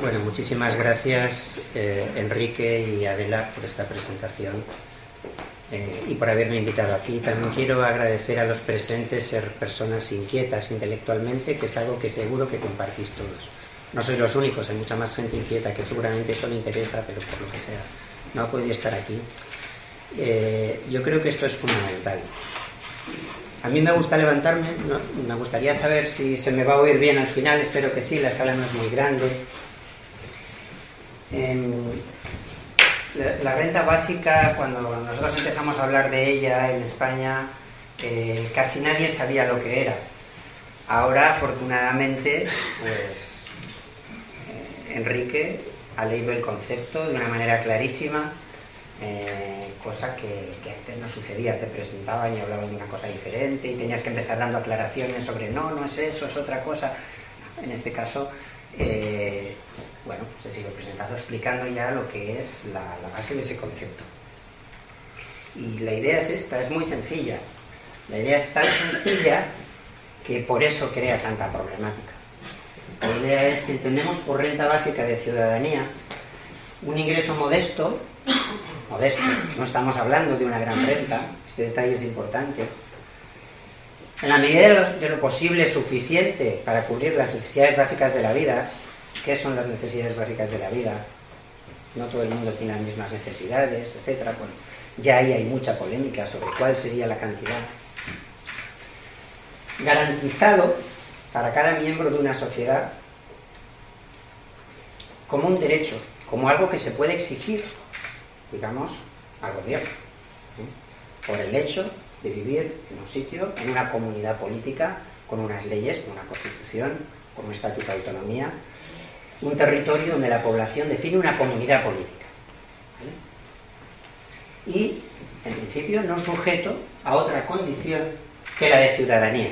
Bueno, muchísimas gracias eh, Enrique y Adela por esta presentación eh, y por haberme invitado aquí. También quiero agradecer a los presentes ser personas inquietas intelectualmente, que es algo que seguro que compartís todos. No sois los únicos, hay mucha más gente inquieta que seguramente eso le interesa, pero por lo que sea, no ha podido estar aquí. Eh, yo creo que esto es fundamental. A mí me gusta levantarme, me gustaría saber si se me va a oír bien al final, espero que sí, la sala no es muy grande. la, renta básica, cuando nosotros empezamos a hablar de ella en España, eh, casi nadie sabía lo que era. Ahora, afortunadamente, pues eh, Enrique ha leído el concepto de una manera clarísima eh, cosa que, antes no sucedía, te presentaban y hablaban de una cosa diferente y tenías que empezar dando aclaraciones sobre no, no es eso, es otra cosa. En este caso, eh, bueno, pues he sido presentado explicando ya lo que es la, base de ese concepto. Y la idea es esta, es muy sencilla. La idea es tan sencilla que por eso crea tanta problemática. La idea es que entendemos por renta básica de ciudadanía un ingreso modesto modesto, no estamos hablando de una gran renta, este detalle es importante. En la medida de lo, posible suficiente para cubrir las necesidades básicas de la vida, ¿qué son las necesidades básicas de la vida? No todo el mundo tiene las mismas necesidades, etc. Bueno, ya ahí hay mucha polémica sobre cuál sería la cantidad. Garantizado para cada miembro de una sociedad como un derecho, como algo que se puede exigir digamos, al gobierno, ¿eh? por el hecho de vivir en un sitio, en una comunidad política, con unas leyes, con una constitución, con un estatuto de autonomía, un territorio donde la población define una comunidad política. Y, en principio, no sujeto a otra condición que la de ciudadanía,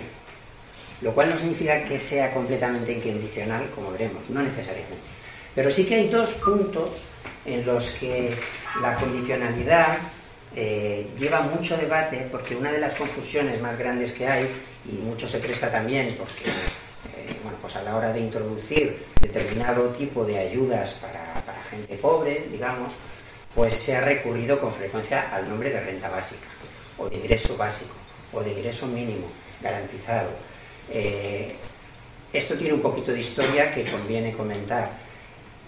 lo cual no significa que sea completamente incondicional, como veremos, no necesariamente. Pero sí que hay dos puntos en los que la condicionalidad eh, lleva mucho debate porque una de las confusiones más grandes que hay, y mucho se presta también porque eh, bueno, pues a la hora de introducir determinado tipo de ayudas para, gente pobre, digamos, pues se ha recurrido con frecuencia al nombre de renta básica, o de ingreso básico, o de ingreso mínimo garantizado. Eh, esto tiene un poquito de historia que conviene comentar.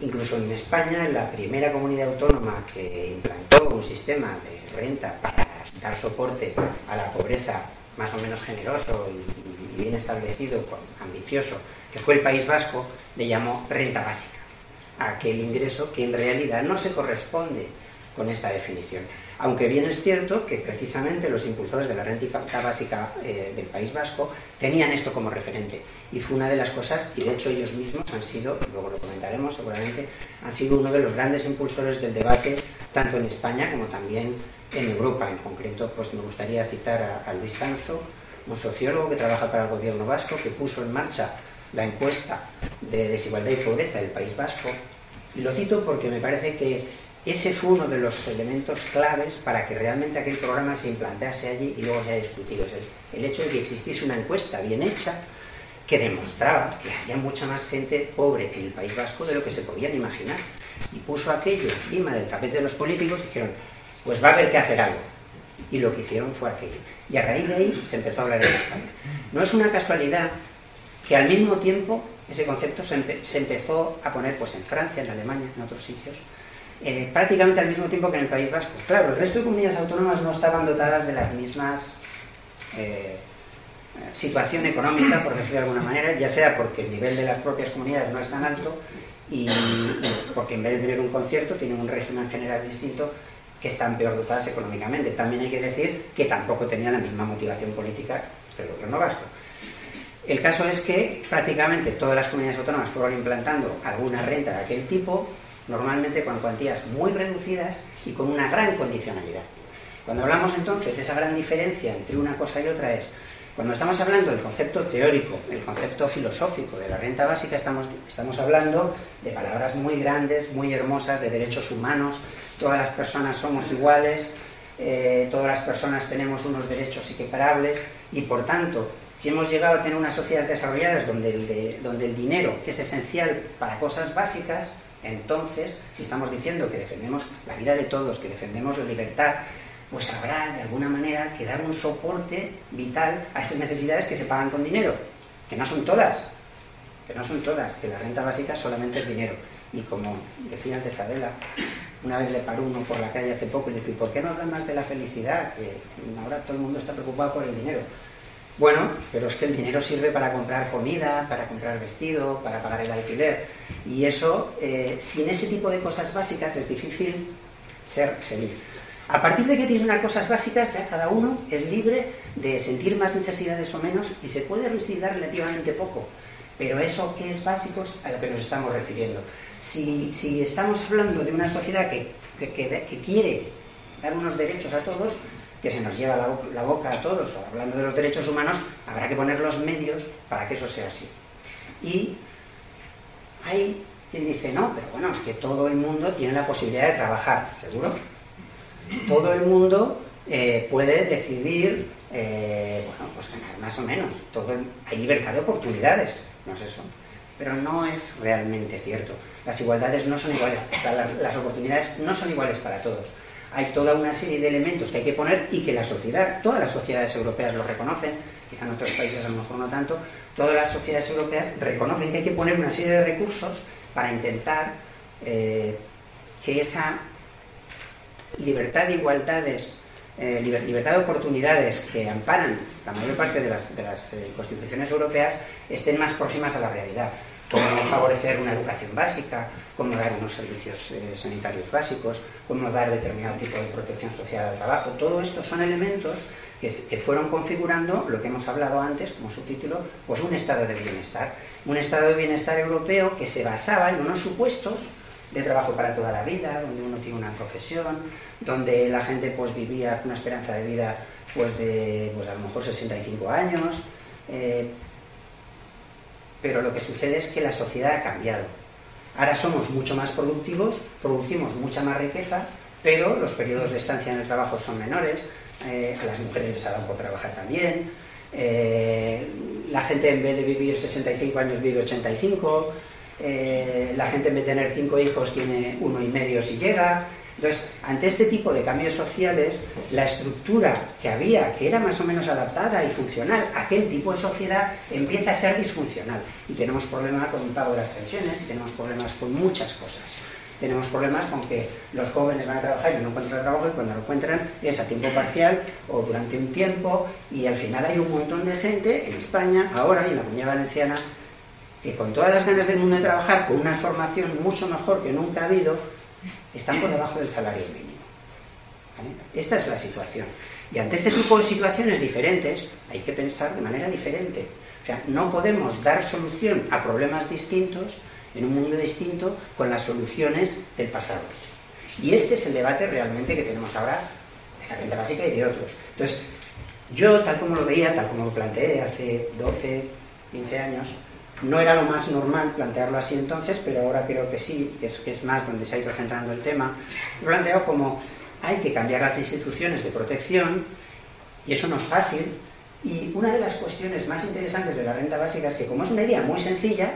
Incluso en España, la primera comunidad autónoma que implantó un sistema de renta para dar soporte a la pobreza más o menos generoso y, bien establecido, ambicioso, que fue el País Vasco, le llamó renta básica, aquel ingreso que en realidad no se corresponde con esta definición. Aunque bien es cierto que precisamente los impulsores de la renta básica eh, del País Vasco tenían esto como referente. Y fue una de las cosas, y de hecho ellos mismos han sido, luego lo comentaremos seguramente, han sido uno de los grandes impulsores del debate, tanto en España como también en Europa. En concreto, pues me gustaría citar a, Luis Sanzo, un sociólogo que trabaja para el gobierno vasco, que puso en marcha la encuesta de desigualdad y pobreza del País Vasco. Y lo cito porque me parece que ese fue uno de los elementos claves para que realmente aquel programa se implantase allí y luego se haya discutido. el hecho de que existiese una encuesta bien hecha que demostraba que había mucha más gente pobre en el País Vasco de lo que se podían imaginar. Y puso aquello encima del tapete de los políticos y dijeron, pues va a haber que hacer algo. Y lo que hicieron fue aquello. Y a raíz de ahí se empezó a hablar en España. No es una casualidad que al mismo tiempo ese concepto se, se empezó a poner pues en Francia, en Alemania, en otros sitios, eh, prácticamente al mismo tiempo que en el País Vasco. Claro, el resto de comunidades autónomas no estaban dotadas de las mismas eh, situación económica, por decirlo de alguna manera, ya sea porque el nivel de las propias comunidades no es tan alto y, porque en vez de tener un concierto tienen un régimen general distinto que están peor dotadas económicamente. También hay que decir que tampoco tenían la misma motivación política que el gobierno vasco. El caso es que prácticamente todas las comunidades autónomas fueron implantando alguna renta de aquel tipo, normalmente con cuantías muy reducidas y con una gran condicionalidad. Cuando hablamos entonces de esa gran diferencia entre una cosa y otra es, cuando estamos hablando del concepto teórico, el concepto filosófico de la renta básica, estamos, estamos hablando de palabras muy grandes, muy hermosas, de derechos humanos, todas las personas somos iguales, eh, todas las personas tenemos unos derechos equiparables y por tanto, si hemos llegado a tener unas sociedades desarrolladas donde donde el dinero es esencial para cosas básicas, entonces, si estamos diciendo que defendemos la vida de todos, que defendemos la libertad, pues habrá de alguna manera que dar un soporte vital a esas necesidades que se pagan con dinero, que no son todas, que no son todas, que la renta básica solamente es dinero. Y como decía antes Adela, una vez le paró uno por la calle hace poco y le dije, ¿por qué no habla más de la felicidad? Que ahora todo el mundo está preocupado por el dinero. Bueno, pero es que el dinero sirve para comprar comida, para comprar vestido, para pagar el alquiler. Y eso, eh, sin ese tipo de cosas básicas, es difícil ser feliz. A partir de que tienes unas cosas básicas, ya cada uno es libre de sentir más necesidades o menos y se puede recibir relativamente poco. Pero eso que es básico es a lo que nos estamos refiriendo. Si, estamos hablando de una sociedad que, que, quiere dar unos derechos a todos, que se nos lleva la, boca a todos, hablando de los derechos humanos, habrá que poner los medios para que eso sea así. Y hay quien dice, no, pero bueno, es que todo el mundo tiene la posibilidad de trabajar, ¿seguro? todo el mundo eh, puede decidir, eh, bueno, pues ganar más o menos. Todo hay libertad de oportunidades, no es eso. Pero no es realmente cierto. Las igualdades no son iguales, las, oportunidades no son iguales para todos. Hay toda una serie de elementos que hay que poner y que la sociedad, todas las sociedades europeas lo reconocen, quizá en otros países a lo mejor no tanto, todas las sociedades europeas reconocen que hay que poner una serie de recursos para intentar eh, que esa libertad de igualdades, eh, libertad de oportunidades que amparan la mayor parte de las, eh, constituciones europeas estén más próximas a la realidad, como favorecer una educación básica, como dar unos servicios eh, sanitarios básicos, como dar determinado tipo de protección social al trabajo. Todo esto son elementos que, fueron configurando lo que hemos hablado antes como subtítulo, pues un estado de bienestar. Un estado de bienestar europeo que se basaba en unos supuestos de trabajo para toda la vida, donde uno tiene una profesión, donde la gente pues vivía una esperanza de vida pues de pues a lo mejor 65 años. Eh, pero lo que sucede es que la sociedad ha cambiado. Ahora somos mucho más productivos, producimos mucha más riqueza, pero los periodos de estancia en el trabajo son menores, eh, a las mujeres les ha por trabajar también, eh, la gente en vez de vivir 65 años vive 85, eh, la gente en vez de tener cinco hijos tiene uno y medio si llega. Entonces, ante este tipo de cambios sociales, la estructura que había, que era más o menos adaptada y funcional aquel tipo de sociedad, empieza a ser disfuncional. Y tenemos problemas con el pago de las pensiones, tenemos problemas con muchas cosas. Tenemos problemas con que los jóvenes van a trabajar y no encuentran trabajo y cuando lo encuentran es a tiempo parcial o durante un tiempo y al final hay un montón de gente en España, ahora y en la Comunidad Valenciana, que con todas las ganas del mundo de trabajar, con una formación mucho mejor que nunca ha habido, están por debajo del salario mínimo. Esta es la situación. Y ante este tipo de situaciones diferentes, hay que pensar de manera diferente. O sea, no podemos dar solución a problemas distintos en un mundo distinto con las soluciones del pasado. Y este es el debate realmente que tenemos ahora de la renta básica y de otros. Entonces, yo, tal como lo veía, tal como lo planteé hace 12, 15 años, no era lo más normal plantearlo así entonces, pero ahora creo que sí, que es, que es más donde se ha ido centrando el tema. Lo planteo como hay que cambiar las instituciones de protección y eso no es fácil. Y una de las cuestiones más interesantes de la renta básica es que como es una idea muy sencilla,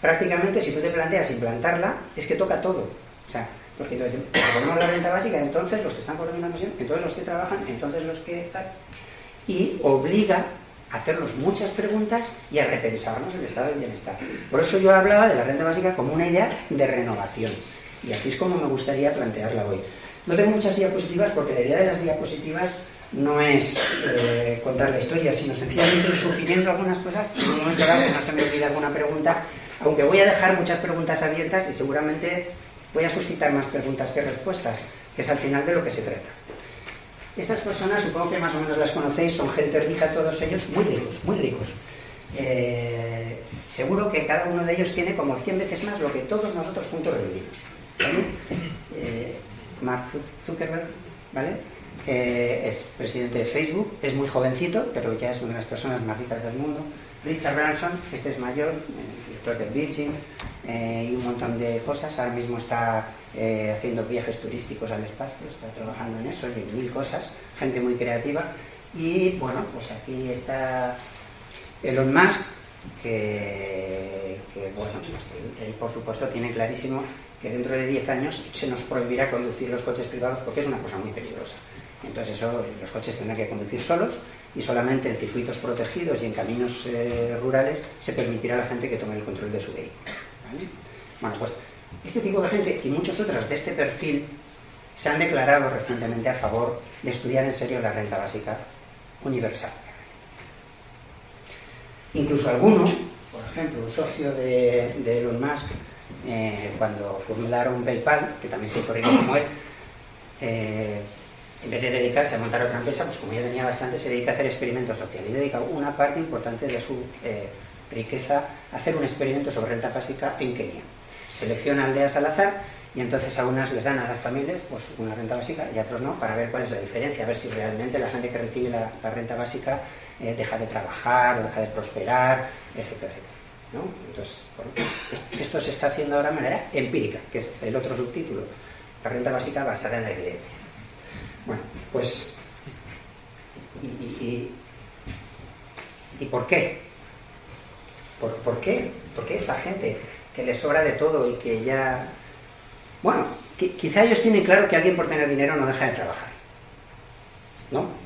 prácticamente si tú te planteas implantarla, es que toca todo. O sea, porque entonces, si ponemos la renta básica, entonces los que están por una cuestión, entonces los que trabajan, entonces los que y obliga hacernos muchas preguntas y a repensarnos el estado del bienestar. Por eso yo hablaba de la renta básica como una idea de renovación. Y así es como me gustaría plantearla hoy. No tengo muchas diapositivas porque la idea de las diapositivas no es eh, contar la historia, sino sencillamente ir suponiendo algunas cosas y en un momento dado no se me olvida alguna pregunta, aunque voy a dejar muchas preguntas abiertas y seguramente voy a suscitar más preguntas que respuestas, que es al final de lo que se trata. Estas personas, supongo que más o menos las conocéis, son gente rica, todos ellos, muy ricos, muy ricos. eh, seguro que cada uno de ellos tiene como 100 veces más lo que todos nosotros juntos reunimos. Eh, Mark Zuckerberg, ¿vale? Eh, es presidente de Facebook, es muy jovencito, pero ya es una de las personas más ricas del mundo. Richard Branson, este es mayor, director de Virgin, y un montón de cosas. Ahora mismo está haciendo viajes turísticos al espacio, está trabajando en eso, y mil cosas, gente muy creativa. Y bueno, pues aquí está Elon Musk, que, bueno, pues él, por supuesto tiene clarísimo que dentro de 10 años se nos prohibirá conducir los coches privados porque es una cosa muy peligrosa. Entonces eso, los coches tendrán que conducir solos y solamente en circuitos protegidos y en caminos eh, rurales se permitirá a la gente que tome el control de su vehículo. Bueno, pues este tipo de gente y muchos otros de este perfil se han declarado recientemente a favor de estudiar en serio la renta básica universal. Incluso alguno, por ejemplo, un socio de, Elon Musk, eh, cuando formularon PayPal, que también se hizo rico como él, eh, en vez de dedicarse a montar otra empresa, pues como ya tenía bastante, se dedica a hacer experimentos sociales y dedica una parte importante de su eh, riqueza hacer un experimento sobre renta básica en Kenia. Selecciona aldeas al azar y entonces a unas les dan a las familias pues una renta básica y a otros no, para ver cuál es la diferencia, a ver si realmente la gente que recibe la renta básica eh, deja de trabajar o deja de prosperar, etcétera, etcétera. Entonces, esto se está haciendo ahora de manera empírica, que es el otro subtítulo, la renta básica basada en la evidencia. Bueno, pues, ¿y, y, por qué? ¿Por, qué? ¿Por qué esta gente que le sobra de todo y que ya... Bueno, quizá ellos tienen claro que alguien por tener dinero no deja de trabajar. ¿No?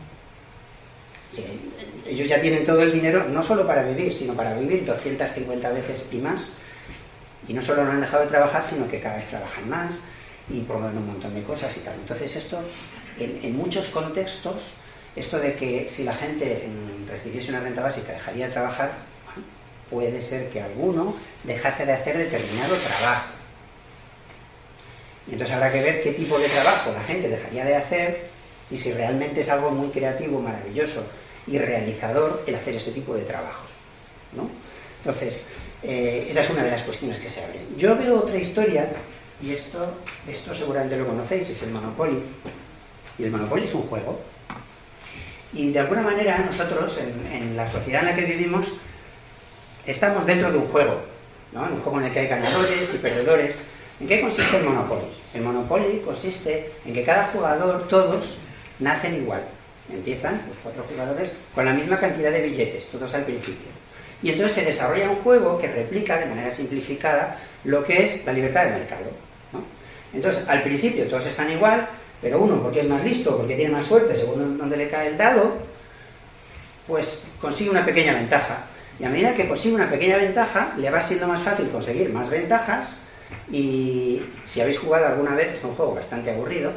ellos ya tienen todo el dinero no solo para vivir, sino para vivir 250 veces y más. Y no solo no han dejado de trabajar, sino que cada vez trabajan más y promueven un montón de cosas y tal. Entonces esto, en, muchos contextos, esto de que si la gente recibiese una renta básica dejaría de trabajar, puede ser que alguno dejase de hacer determinado trabajo. Y entonces habrá que ver qué tipo de trabajo la gente dejaría de hacer y si realmente es algo muy creativo, maravilloso y realizador el hacer ese tipo de trabajos. ¿no? Entonces, eh, esa es una de las cuestiones que se abren. Yo veo otra historia, y esto, esto seguramente lo conocéis, es el Monopoly. Y el Monopoly es un juego. Y de alguna manera nosotros, en, la sociedad en la que vivimos, estamos dentro de un juego, ¿no? un juego en el que hay ganadores y perdedores. ¿En qué consiste el Monopoly? El Monopoly consiste en que cada jugador, todos, nacen igual. Empiezan los cuatro jugadores con la misma cantidad de billetes, todos al principio. Y entonces se desarrolla un juego que replica de manera simplificada lo que es la libertad de mercado. Entonces, al principio todos están igual, pero uno, porque es más listo, porque tiene más suerte, según donde le cae el dado, pues consigue una pequeña ventaja. Y a medida que consigue una pequeña ventaja, le va siendo más fácil conseguir más ventajas. Y si habéis jugado alguna vez, es un juego bastante aburrido,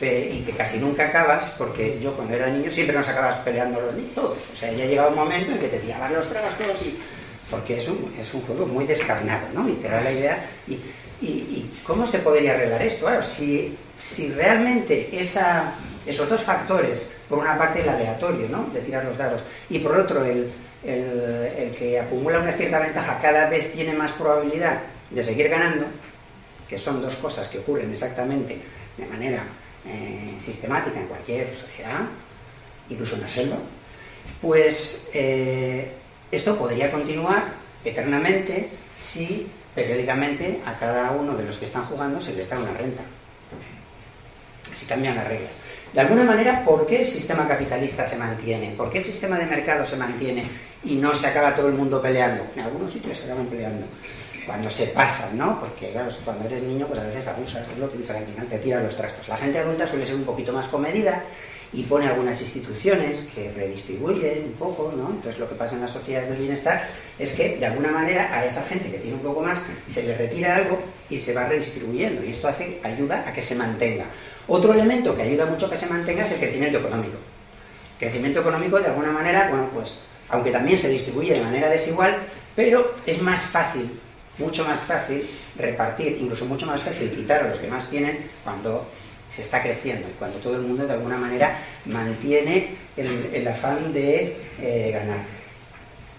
y que casi nunca acabas, porque yo cuando era niño siempre nos acabas peleando los niños, todos. O sea, ya llegaba un momento en que te tiraban los tragos todos y... Porque es un, es un juego muy descarnado, ¿no? Y te da la idea... Y, y, cómo se podría arreglar esto? Claro, si, si realmente esa, esos dos factores, por una parte el aleatorio, ¿no? De tirar los dados, y por otro el, el, que acumula una cierta ventaja cada vez tiene más probabilidad de seguir ganando, que son dos cosas que ocurren exactamente de manera eh, sistemática en cualquier sociedad, incluso en la selva, pues eh, esto podría continuar eternamente si periódicamente a cada uno de los que están jugando se les da una renta. Si cambian las reglas. De alguna manera, ¿por qué el sistema capitalista se mantiene? ¿Por qué el sistema de mercado se mantiene y no se acaba todo el mundo peleando? En algunos sitios se acaban peleando cuando se pasan, ¿no? Porque claro, cuando eres niño, pues a veces abusas, es lo que al te tiran los trastos. La gente adulta suele ser un poquito más comedida y pone algunas instituciones que redistribuyen un poco, ¿no? Entonces lo que pasa en las sociedades del bienestar es que de alguna manera a esa gente que tiene un poco más se le retira algo y se va redistribuyendo y esto hace ayuda a que se mantenga. Otro elemento que ayuda mucho a que se mantenga es el crecimiento económico. Crecimiento económico de alguna manera, bueno, pues aunque también se distribuye de manera desigual, pero es más fácil mucho más fácil repartir, incluso mucho más fácil quitar a los que más tienen cuando se está creciendo y cuando todo el mundo de alguna manera mantiene el, afán de eh, ganar.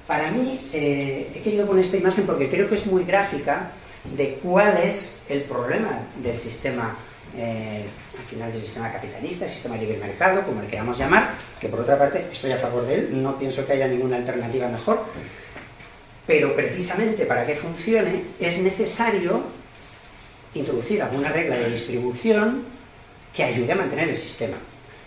Para mí, eh, he querido poner esta imagen porque creo que es muy gráfica de cuál es el problema del sistema, eh, al final del sistema capitalista, el sistema libre mercado, como le queramos llamar, que por otra parte estoy a favor de él, no pienso que haya ninguna alternativa mejor, pero precisamente para que funcione es necesario introducir alguna regla de distribución que ayude a mantener el sistema.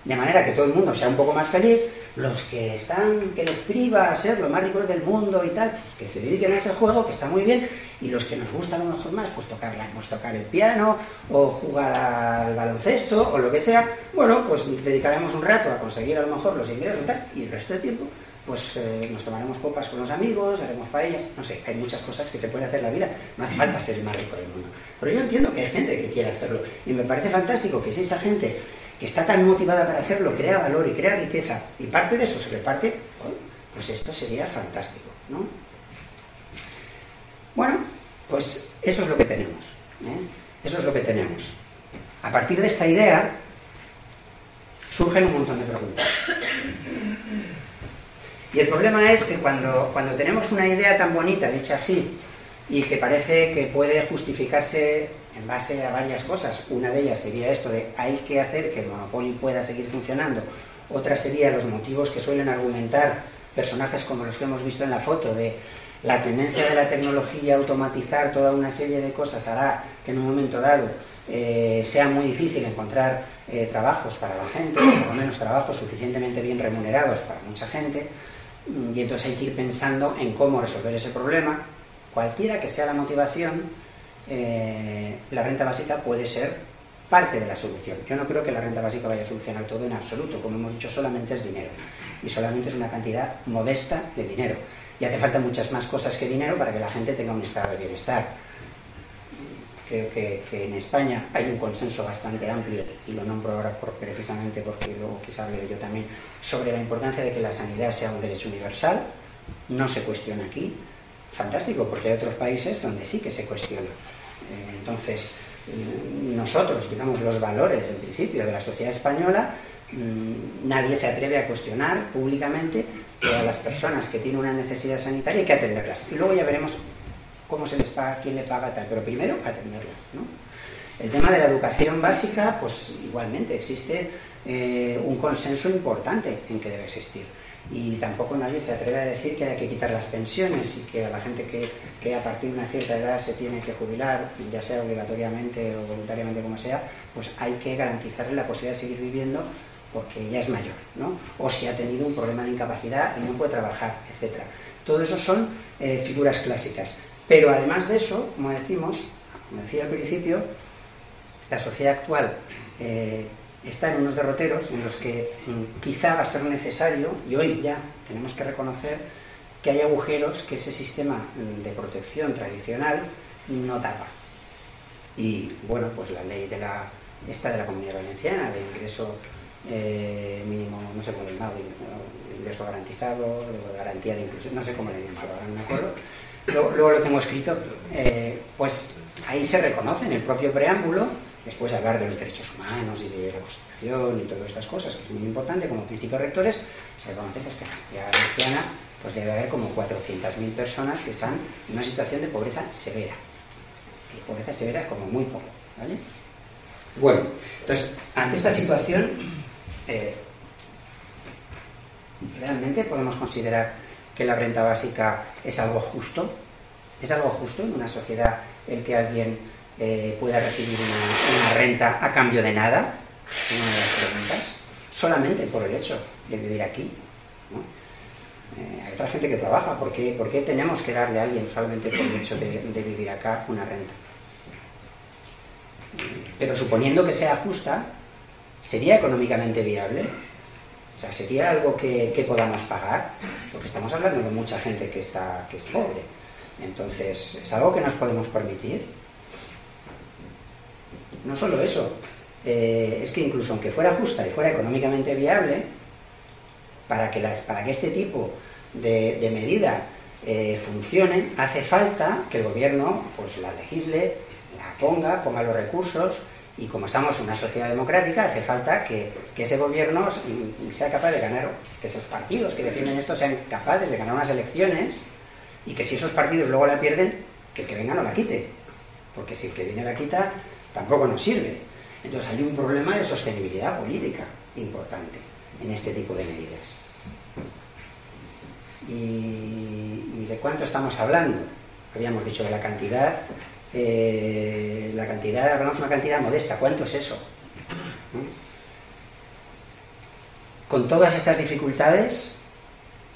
De manera que todo el mundo sea un poco más feliz, los que están, que les priva a ser los más ricos del mundo y tal, que se dediquen a ese juego, que está muy bien, y los que nos gusta a lo mejor más, pues tocar, pues tocar el piano, o jugar al baloncesto, o lo que sea, bueno, pues dedicaremos un rato a conseguir a lo mejor los ingresos y tal, y el resto del tiempo, pues eh, nos tomaremos copas con los amigos, haremos paellas, no sé, hay muchas cosas que se puede hacer en la vida, no hace falta ser el más rico del mundo. Pero yo entiendo que hay gente que quiere hacerlo, y me parece fantástico que si esa gente que está tan motivada para hacerlo, crea valor y crea riqueza, y parte de eso se reparte, pues esto sería fantástico, ¿no? Bueno, pues eso es lo que tenemos. ¿eh? Eso es lo que tenemos. A partir de esta idea surgen un montón de preguntas. Y el problema es que cuando, cuando tenemos una idea tan bonita, dicha así, y que parece que puede justificarse en base a varias cosas. Una de ellas sería esto de hay que hacer que el monopolio pueda seguir funcionando. Otra sería los motivos que suelen argumentar personajes como los que hemos visto en la foto de la tendencia de la tecnología a automatizar toda una serie de cosas hará que en un momento dado eh, sea muy difícil encontrar eh, trabajos para la gente, por lo menos trabajos suficientemente bien remunerados para mucha gente, y entonces hay que ir pensando en cómo resolver ese problema, cualquiera que sea la motivación, eh, la renta básica puede ser parte de la solución. Yo no creo que la renta básica vaya a solucionar todo en absoluto. Como hemos dicho, solamente es dinero. Y solamente es una cantidad modesta de dinero. Y hace falta muchas más cosas que dinero para que la gente tenga un estado de bienestar. Creo que, en España hay un consenso bastante amplio, y lo nombro ahora precisamente porque luego quizá hable de yo también, sobre la importancia de que la sanidad sea un derecho universal. No se cuestiona aquí. Fantástico, porque hay otros países donde sí que se cuestiona. Entonces, mm, nosotros, digamos, los valores, en principio, de la sociedad española, mm, nadie se atreve a cuestionar públicamente a las personas que tienen una necesidad sanitaria hay que atenderlas. Y luego ya veremos cómo se les paga, quién le paga tal, pero primero atenderlas. El tema de la educación básica, pues igualmente existe eh, un consenso importante en que debe existir y tampoco nadie se atreve a decir que hay que quitar las pensiones y que a la gente que, a partir de una cierta edad se tiene que jubilar, ya sea obligatoriamente o voluntariamente como sea, pues hay que garantizarle la posibilidad de seguir viviendo porque ya es mayor, ¿no? O si ha tenido un problema de incapacidad y no puede trabajar, etc. Todo eso son eh, figuras clásicas. Pero además de eso, como decimos, como decía al principio, la sociedad actual eh, está en unos derroteros en los que mm, quizá va a ser necesario, y hoy ya tenemos que reconocer que hay agujeros que ese sistema mm, de protección tradicional no tapa. Y bueno, pues la ley de la, de la comunidad valenciana, de ingreso eh, mínimo, no sé cómo llamado, de ingreso garantizado, de garantía de inclusión, no sé cómo le digo, ahora no me acuerdo. Luego, lo tengo escrito, eh, pues ahí se reconoce en el propio preámbulo después de hablar de los derechos humanos y de la Constitución y todas estas cosas, que es muy importante como principios rectores, se reconoce pues, que en la valenciana pues, debe haber como 400.000 personas que están en una situación de pobreza severa. Que pobreza severa es como muy poco. ¿vale? Bueno, entonces, ante esta situación, eh, ¿realmente podemos considerar que la renta básica es algo justo? ¿Es algo justo en una sociedad el que alguien eh, pueda recibir una, renta a cambio de nada? Una de las preguntas. Solamente por el hecho de vivir aquí. Eh, hay otra gente que trabaja. ¿Por qué, tenemos que darle a alguien solamente por el hecho de, vivir acá una renta? Pero suponiendo que sea justa, ¿sería económicamente viable? O sea, ¿sería algo que, podamos pagar? Porque estamos hablando de mucha gente que, está, que es pobre. Entonces, ¿es algo que nos podemos permitir? No solo eso, eh, es que incluso aunque fuera justa y fuera económicamente viable, para que, para que este tipo de, medida eh, funcione, hace falta que el gobierno pues, la legisle, la ponga, ponga los recursos Y como estamos en una sociedad democrática, hace falta que, ese gobierno sea capaz de ganar, que esos partidos que defienden esto sean capaces de ganar unas elecciones y que si esos partidos luego la pierden, que el que venga no la quite. Porque si el que viene la quita, tampoco nos sirve. Entonces hay un problema de sostenibilidad política importante en este tipo de medidas. ¿Y, de cuánto estamos hablando? Habíamos dicho de la cantidad, eh, la cantidad, hablamos de una cantidad modesta, ¿cuánto es eso? Con todas estas dificultades,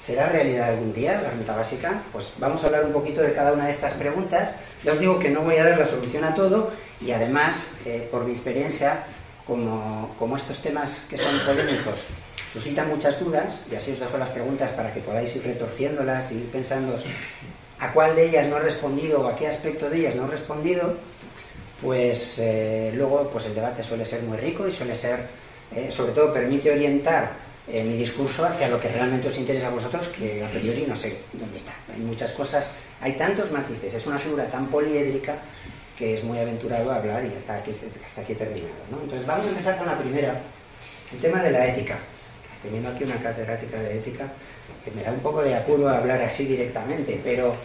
¿será realidad algún día la renta básica? Pues vamos a hablar un poquito de cada una de estas preguntas. Ya os digo que no voy a dar la solución a todo y además, eh, por mi experiencia, como, como estos temas que son polémicos suscitan muchas dudas, y así os dejo las preguntas para que podáis ir retorciéndolas y ir pensando a cuál de ellas no he respondido o a qué aspecto de ellas no he respondido, pues eh, luego pues el debate suele ser muy rico y suele ser, eh, sobre todo permite orientar eh, mi discurso hacia lo que realmente os interesa a vosotros, que a priori no sé dónde está. Hay muchas cosas, hay tantos matices, es una figura tan poliédrica que es muy aventurado hablar y hasta aquí, hasta aquí terminado. Entonces vamos a empezar con la primera, el tema de la ética teniendo aquí una catedrática de ética, que me da un poco de apuro hablar así directamente, pero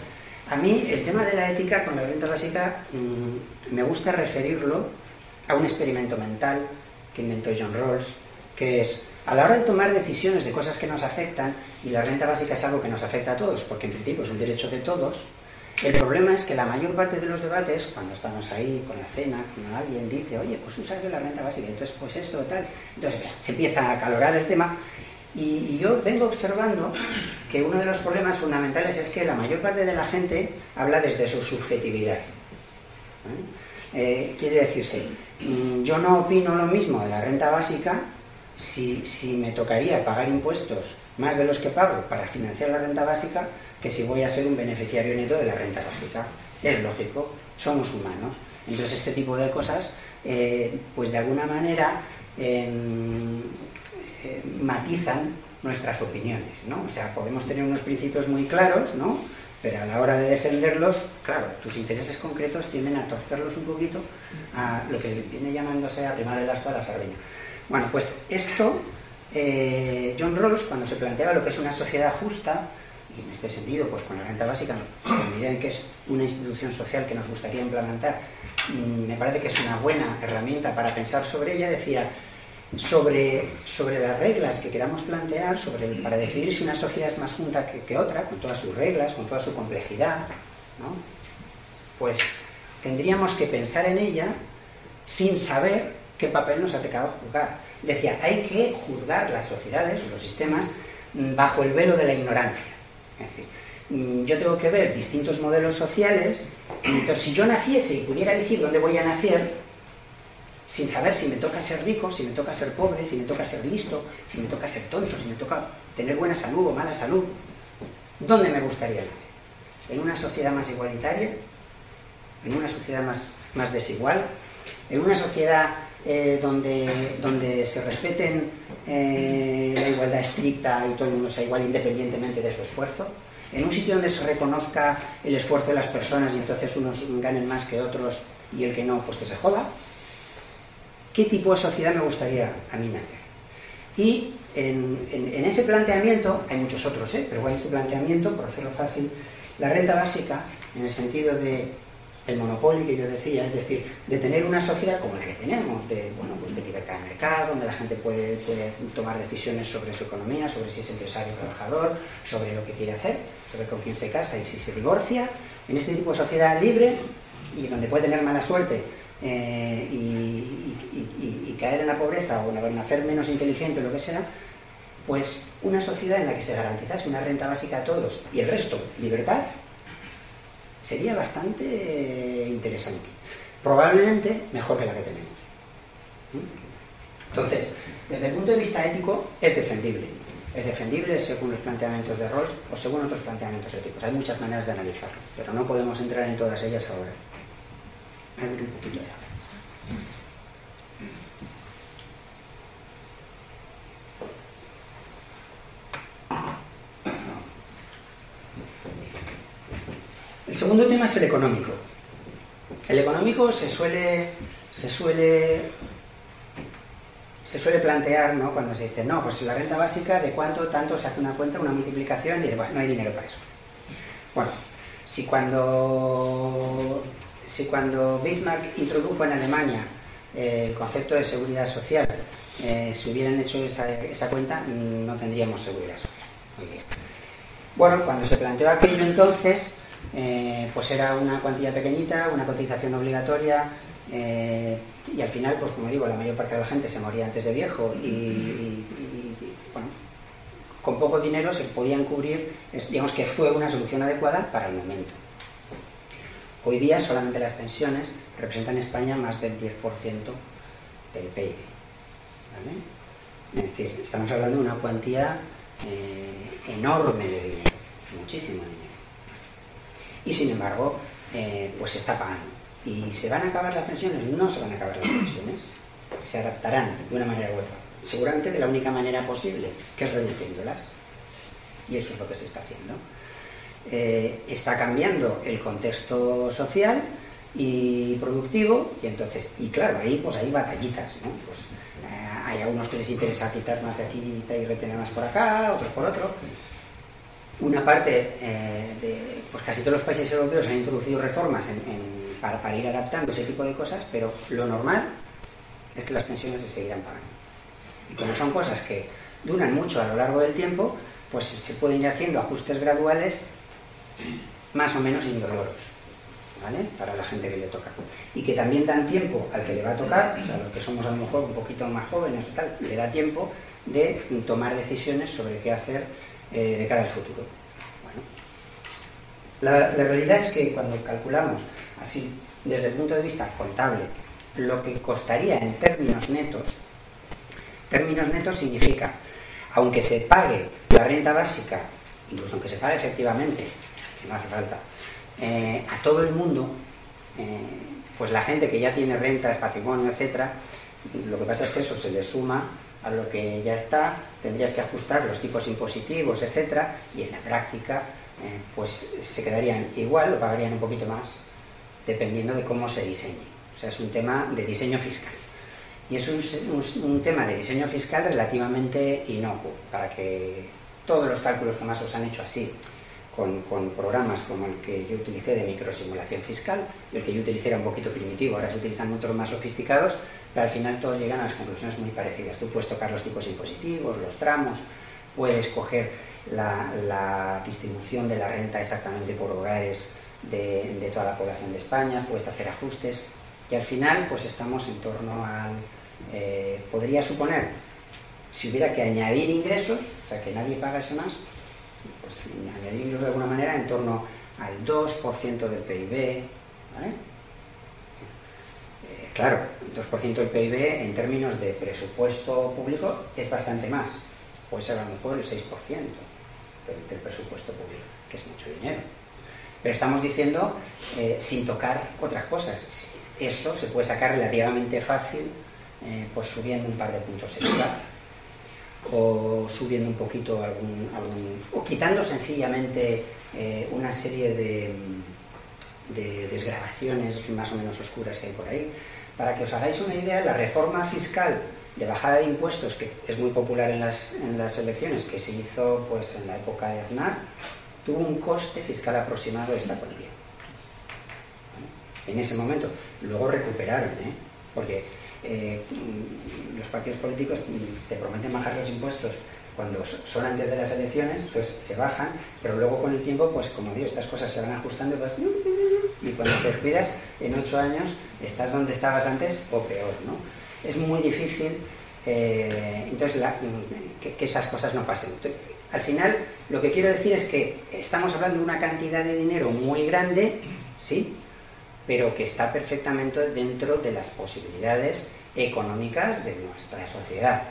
a mí el tema de la ética con la renta básica mm, me gusta referirlo a un experimento mental que inventó John Rawls, que es a la hora de tomar decisiones de cosas que nos afectan, y la renta básica es algo que nos afecta a todos, porque en principio es un derecho de todos, el problema es que la mayor parte de los debates, cuando estamos ahí con la cena, cuando alguien dice, oye, pues sabes de la renta básica, entonces pues esto, tal, entonces se empieza a acalorar el tema. Y, yo vengo observando que uno de los problemas fundamentales es que la mayor parte de la gente habla desde su subjetividad. Eh, quiere decirse, mm, yo no opino lo mismo de la renta básica si, me tocaría pagar impuestos más de los que pago para financiar la renta básica que si voy a ser un beneficiario neto de la renta básica. Es lógico, somos humanos. Entonces este tipo de cosas, eh, pues de alguna manera em, eh, matizan nuestras opiniones, ¿no? O sea, podemos tener unos principios muy claros, ¿no? Pero a la hora de defenderlos, claro, tus intereses concretos tienden a torcerlos un poquito a lo que viene llamándose arrimar a la sardina. Bueno, pues esto, eh, John Rawls, cuando se planteaba lo que es una sociedad justa, y en este sentido, pues con la renta básica, en la medida en que es una institución social que nos gustaría implementar, mm, me parece que es una buena herramienta para pensar sobre ella, decía, sobre, sobre las reglas que queramos plantear, sobre para decidir si una sociedad es más junta que, otra, con todas sus reglas, con toda su complejidad, ¿no? pues tendríamos que pensar en ella sin saber qué papel nos ha tocado jugar. Decía, hay que juzgar las sociedades o los sistemas bajo el velo de la ignorancia. Es decir, mm, yo tengo que ver distintos modelos sociales, entonces si yo naciese y pudiera elegir dónde voy a nacer, sin saber si me toca ser rico, si me toca ser pobre, si me toca ser listo, si me toca ser tonto, si me toca tener buena salud o mala salud, ¿dónde me gustaría nacer? ¿En una sociedad más igualitaria? ¿En una sociedad más, más desigual? ¿En una sociedad eh, donde, donde se respeten eh, la igualdad estricta y todo el mundo sea igual independientemente de su esfuerzo, en un sitio donde se reconozca el esfuerzo de las personas y entonces unos ganen más que otros y el que no, pues que se joda. ¿Qué tipo de sociedad me gustaría a mí nacer? Y en, en, ese planteamiento, hay muchos otros, ¿eh? pero bueno, este planteamiento, por hacerlo fácil, la renta básica, en el sentido de el monopolio que yo decía, es decir, de tener una sociedad como la que tenemos, de, bueno, pues de libertad de mercado, donde la gente puede, tomar decisiones sobre su economía, sobre si es empresario o trabajador, sobre lo que quiere hacer, sobre con quién se casa y si se divorcia, en este tipo de sociedad libre y donde puede tener mala suerte eh, y, caer en la pobreza o nacer menos inteligente o lo que sea, pues una sociedad en la que se garantizase una renta básica a todos y el resto, libertad, sería bastante interesante. Probablemente mejor que la que tenemos. Entonces, desde el punto de vista ético, es defendible. Es defendible según los planteamientos de Rawls o según otros planteamientos éticos. Hay muchas maneras de analizarlo, pero no podemos entrar en todas ellas ahora. A ver un poquito El segundo tema es el económico. El económico se suele, se suele se suele plantear, ¿no? Cuando se dice, no, pues la renta básica, ¿de cuánto tanto se hace una cuenta, una multiplicación? Y de, bueno, no hay dinero para eso. Bueno, si cuando, si cuando Bismarck introdujo en Alemania eh, el concepto de seguridad social, eh, si hubieran hecho esa, esa, cuenta, no tendríamos seguridad social hoy día. Bueno, cuando se planteó aquello entonces, eh, pues era una cuantía pequeñita, una cotización obligatoria, eh, y al final, pues como digo, la mayor parte de la gente se moría antes de viejo y, bueno, con poco dinero se podían cubrir, digamos que fue una solución adecuada para el momento. Hoy día solamente las pensiones representan en España más del 10% del PIB. Es decir, estamos hablando de una cuantía eh, enorme de dinero, muchísimo dinero. Y sin embargo, eh, pues se está pagando. ¿Y se van a acabar las pensiones? No se van a acabar las pensiones. Se adaptarán de una manera u otra. Seguramente de la única manera posible, que es reduciéndolas. Y eso es lo que se está haciendo. Eh, está cambiando el contexto social y productivo y entonces y claro ahí pues hay batallitas ¿no? pues, eh, hay algunos que les interesa quitar más de aquí y retener más por acá otros por otro una parte eh, de pues casi todos los países europeos han introducido reformas en para, ir adaptando ese tipo de cosas, pero lo normal es que las pensiones se seguirán pagando. Y como son cosas que duran mucho a lo largo del tiempo, pues se pueden ir haciendo ajustes graduales más o menos indoloros, ¿vale? Para la gente que le toca. Y que también dan tiempo al que le va a tocar, o sea, los que somos a lo mejor un poquito más jóvenes o tal, le da tiempo de tomar decisiones sobre qué hacer eh, de cara al futuro. Bueno. La, realidad es que cuando calculamos así, desde el punto de vista contable, lo que costaría en términos netos, términos netos significa, aunque se pague la renta básica, incluso aunque se pague efectivamente, que no hace falta, eh, a todo el mundo, eh, pues la gente que ya tiene rentas, patrimonio, etcétera, lo que pasa es que eso se le suma a lo que ya está, tendrías que ajustar los tipos impositivos, etcétera, y en la práctica, eh, pues se quedarían igual o pagarían un poquito más dependiendo de cómo se diseñe. O sea, es un tema de diseño fiscal. Y es un, tema de diseño fiscal relativamente inocuo, para que todos los cálculos que más os han hecho así, con, programas como el que yo utilicé de microsimulación fiscal, el que yo utilicé era un poquito primitivo, ahora se utilizan otros más sofisticados, pero al final todos llegan a las conclusiones muy parecidas. Tú puedes tocar los tipos impositivos, los tramos, puedes coger la, distribución de la renta exactamente por hogares de, toda la población de España, puedes hacer ajustes y al final pues estamos en torno al... Eh, podría suponer, si hubiera que añadir ingresos, o sea que nadie paga ese más, pues añadirlos de alguna manera en torno al 2% del PIB, ¿vale? Claro, el 2% del PIB en términos de presupuesto público es bastante más, puede ser a lo mejor el 6% del presupuesto público, que es mucho dinero. Pero estamos diciendo eh, sin tocar otras cosas. Eso se puede sacar relativamente fácil, eh, pues subiendo un par de puntos extra, o subiendo un poquito algún, o quitando sencillamente eh, una serie de, de desgrabaciones más o menos oscuras que hay por ahí. Para que os hagáis una idea, la reforma fiscal de bajada de impuestos, que es muy popular en las, en las elecciones, que se hizo pues en la época de Aznar, tuvo un coste fiscal aproximado de esta cuantía. En ese momento. Luego recuperaron, ¿eh? porque eh, los partidos políticos te prometen bajar los impuestos cuando son antes de las elecciones, entonces se bajan, pero luego con el tiempo, pues como digo, estas cosas se van ajustando y cuando te cuidas, en ocho años estás donde estabas antes o peor, ¿no? Es muy difícil eh, entonces que, esas cosas no pasen. Al final, lo que quiero decir es que estamos hablando de una cantidad de dinero muy grande, ¿sí? Pero que está perfectamente dentro de las posibilidades económicas de nuestra sociedad.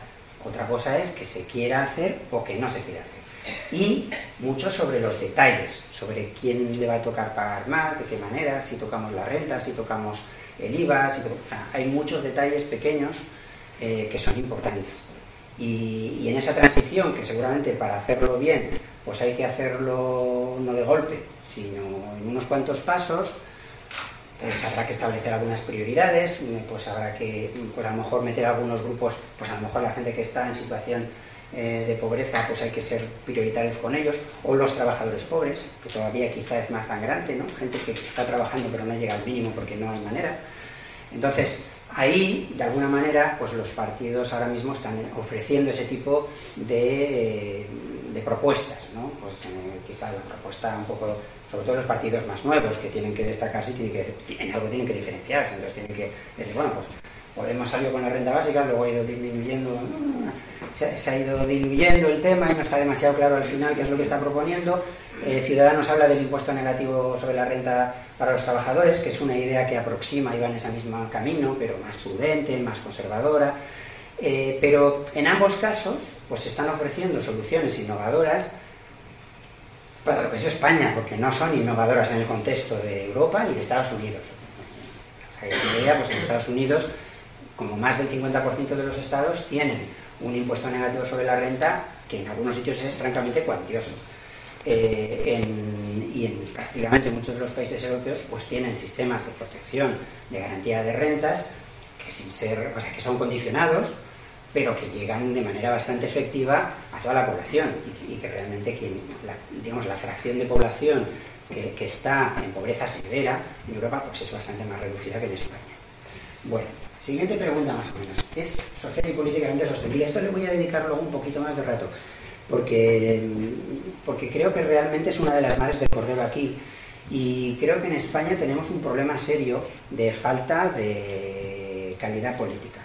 Otra cosa es que se quiera hacer o que no se quiera hacer. Y mucho sobre los detalles, sobre quién le va a tocar pagar más, de qué manera, si tocamos la renta, si tocamos el IVA, hay muchos detalles pequeños eh, que son importantes. Y, en esa transición, que seguramente para hacerlo bien, pues hay que hacerlo no de golpe, sino en unos cuantos pasos, pues habrá que establecer algunas prioridades, pues habrá que, pues a lo mejor meter algunos grupos, pues a lo mejor la gente que está en situación eh, de pobreza, pues hay que ser prioritarios con ellos, o los trabajadores pobres, que todavía quizá es más sangrante, ¿no? Gente que está trabajando pero no llega al mínimo porque no hay manera. Entonces, ahí, de alguna manera, pues los partidos ahora mismo están ofreciendo ese tipo de, propuestas, ¿no? Pues eh, quizá la propuesta un poco, sobre todo los partidos más nuevos, que tienen que destacarse y tienen que, en algo tienen que diferenciarse, entonces tienen que decir, bueno, pues Podemos salió con la renta básica, luego ha ido disminuyendo, se, ha ido diluyendo el tema y no está demasiado claro al final qué es lo que está proponiendo. Eh, Ciudadanos habla del impuesto negativo sobre la renta para los trabajadores, que es una idea que aproxima y va en ese mismo camino, pero más prudente, más conservadora. Eh, pero en ambos casos, pues se están ofreciendo soluciones innovadoras para lo que es España, porque no son innovadoras en el contexto de Europa ni de Estados Unidos. Idea, pues en Estados Unidos como más del 50% de los estados tienen un impuesto negativo sobre la renta que en algunos sitios es francamente cuantioso. Eh, y en prácticamente muchos de los países europeos pues tienen sistemas de protección de garantía de rentas que sin ser, o sea, que son condicionados, pero que llegan de manera bastante efectiva a toda la población y, que realmente quien, la, digamos, la fracción de población que, está en pobreza severa en Europa pues es bastante más reducida que en España. Bueno, Siguiente pregunta más o menos. ¿Es social y políticamente sostenible? Esto le voy a dedicar luego un poquito más de rato, porque, porque creo que realmente es una de las madres del cordero aquí. Y creo que en España tenemos un problema serio de falta de calidad política.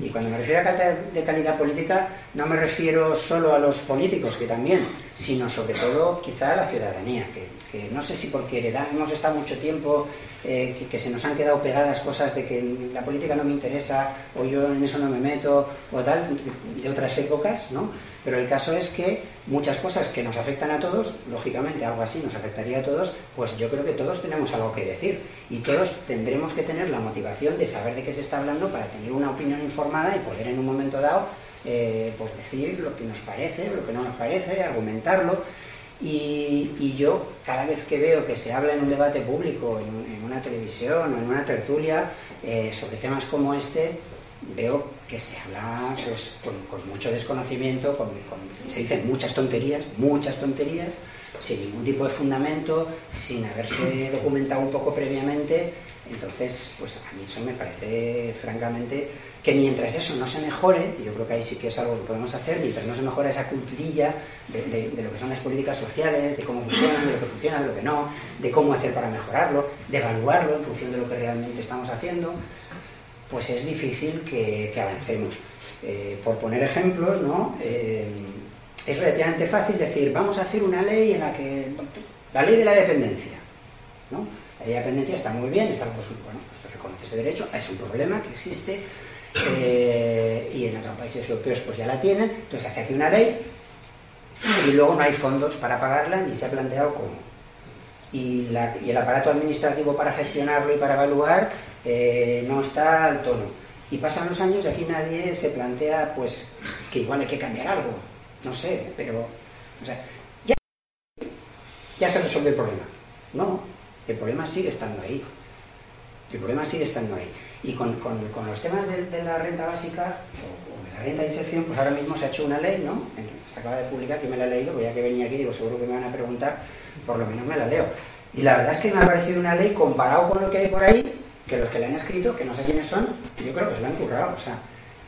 Y cuando me refiero a de calidad política, no me refiero solo a los políticos, que también, sino sobre todo quizá a la ciudadanía, que, no sé si porque heredamos, estado mucho tiempo eh, que, se nos han quedado pegadas cosas de que la política no me interesa o yo en eso no me meto o tal, de otras épocas, ¿no? Pero el caso es que muchas cosas que nos afectan a todos, lógicamente algo así nos afectaría a todos, pues yo creo que todos tenemos algo que decir. Y todos tendremos que tener la motivación de saber de qué se está hablando para tener una opinión informada y poder en un momento dado eh, pues decir lo que nos parece, lo que no nos parece, argumentarlo. Y, yo, cada vez que veo que se habla en un debate público, en, una televisión o en una tertulia, eh, sobre temas como este, veo que se habla pues, con, mucho desconocimiento, se dicen muchas tonterías, muchas tonterías, sin ningún tipo de fundamento, sin haberse documentado un poco previamente. Entonces, pues a mí eso me parece francamente que mientras eso no se mejore, yo creo que ahí sí que es algo que podemos hacer, mientras no se mejore esa culturilla de, lo que son las políticas sociales, de cómo funcionan, de lo que funciona, de lo que no, de cómo hacer para mejorarlo, de evaluarlo en función de lo que realmente estamos haciendo, pues es difícil que, avancemos. Eh, por poner ejemplos, ¿no? Eh, es relativamente fácil decir, vamos a hacer una ley en la que... La ley de la dependencia, ¿no? La ley de dependencia está muy bien, es algo, pues, bueno, pues reconoce ese derecho, es un problema que existe, eh, y en otros países europeos pues ya la tienen, entonces hace aquí una ley y luego no hay fondos para pagarla ni se ha planteado cómo. Y, el aparato administrativo para gestionarlo y para evaluar eh, no está al tono. Y pasan los años y aquí nadie se plantea pues que igual hay que cambiar algo, no sé, pero ya, ya se resuelve el problema. No, el problema sigue estando ahí. El problema sigue estando ahí. Y con, los temas de, la renta básica o, de la renta de inserción, pues ahora mismo se ha hecho una ley, ¿no? Se acaba de publicar, que me la he leído, pues ya que venía aquí, digo, seguro que me van a preguntar, por lo menos me la leo. Y la verdad es que me ha parecido una ley comparado con lo que hay por ahí, que los que la han escrito, que no sé quiénes son, yo creo que se la han currado. O sea,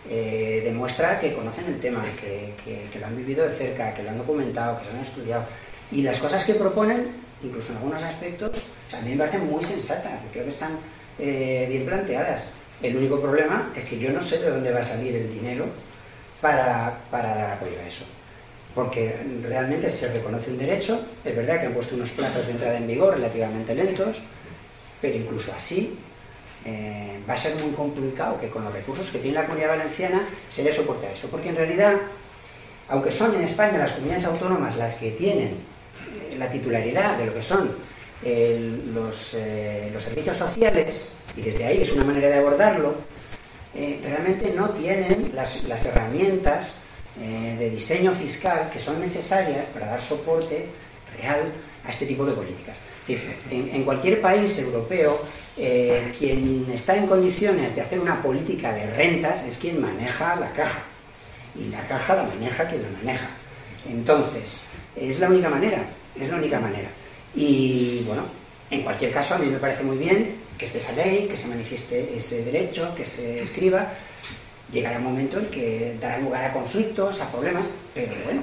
eh, demuestra que conocen el tema, que, que, lo han vivido de cerca, que lo han documentado, que se lo han estudiado. Y las cosas que proponen, incluso en algunos aspectos, a mí me parecen muy sensatas. Creo que están eh, bien planteadas. El único problema es que yo no sé de dónde va a salir el dinero para, dar apoyo a eso. Porque realmente se reconoce un derecho, es verdad que han puesto unos plazos de entrada en vigor relativamente lentos, pero incluso así eh, va a ser muy complicado que con los recursos que tiene la comunidad valenciana se le soporte a eso. Porque en realidad, aunque son en España las comunidades autónomas las que tienen eh, la titularidad de lo que son los, eh, los, servicios sociales, y desde ahí es una manera de abordarlo, eh, realmente no tienen las, las herramientas eh, de diseño fiscal que son necesarias para dar soporte real a este tipo de políticas. en, cualquier país europeo eh, quien está en condiciones de hacer una política de rentas es quien maneja la caja. Y la caja la maneja quien la maneja. Entonces, es la única manera, es la única manera. Y bueno, en cualquier caso, a mí me parece muy bien que esté esa ley, que se manifieste ese derecho, que se escriba. Llegará un momento en que dará lugar a conflictos, a problemas, pero bueno,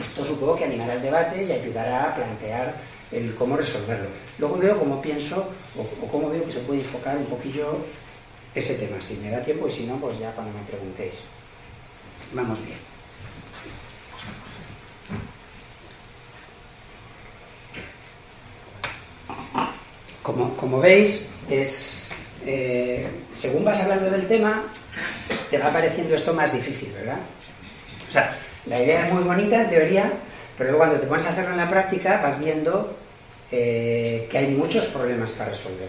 esto supongo que animará el debate y ayudará a plantear el cómo resolverlo. Luego veo cómo pienso o, cómo veo que se puede enfocar un poquillo ese tema, si me da tiempo y si no, pues ya cuando me preguntéis. Vamos bien. Como, como veis, es, eh, según vas hablando del tema, te va pareciendo esto más difícil, ¿verdad? O sea, la idea es muy bonita en teoría, pero cuando te pones a hacerlo en la práctica vas viendo eh, que hay muchos problemas para resolver.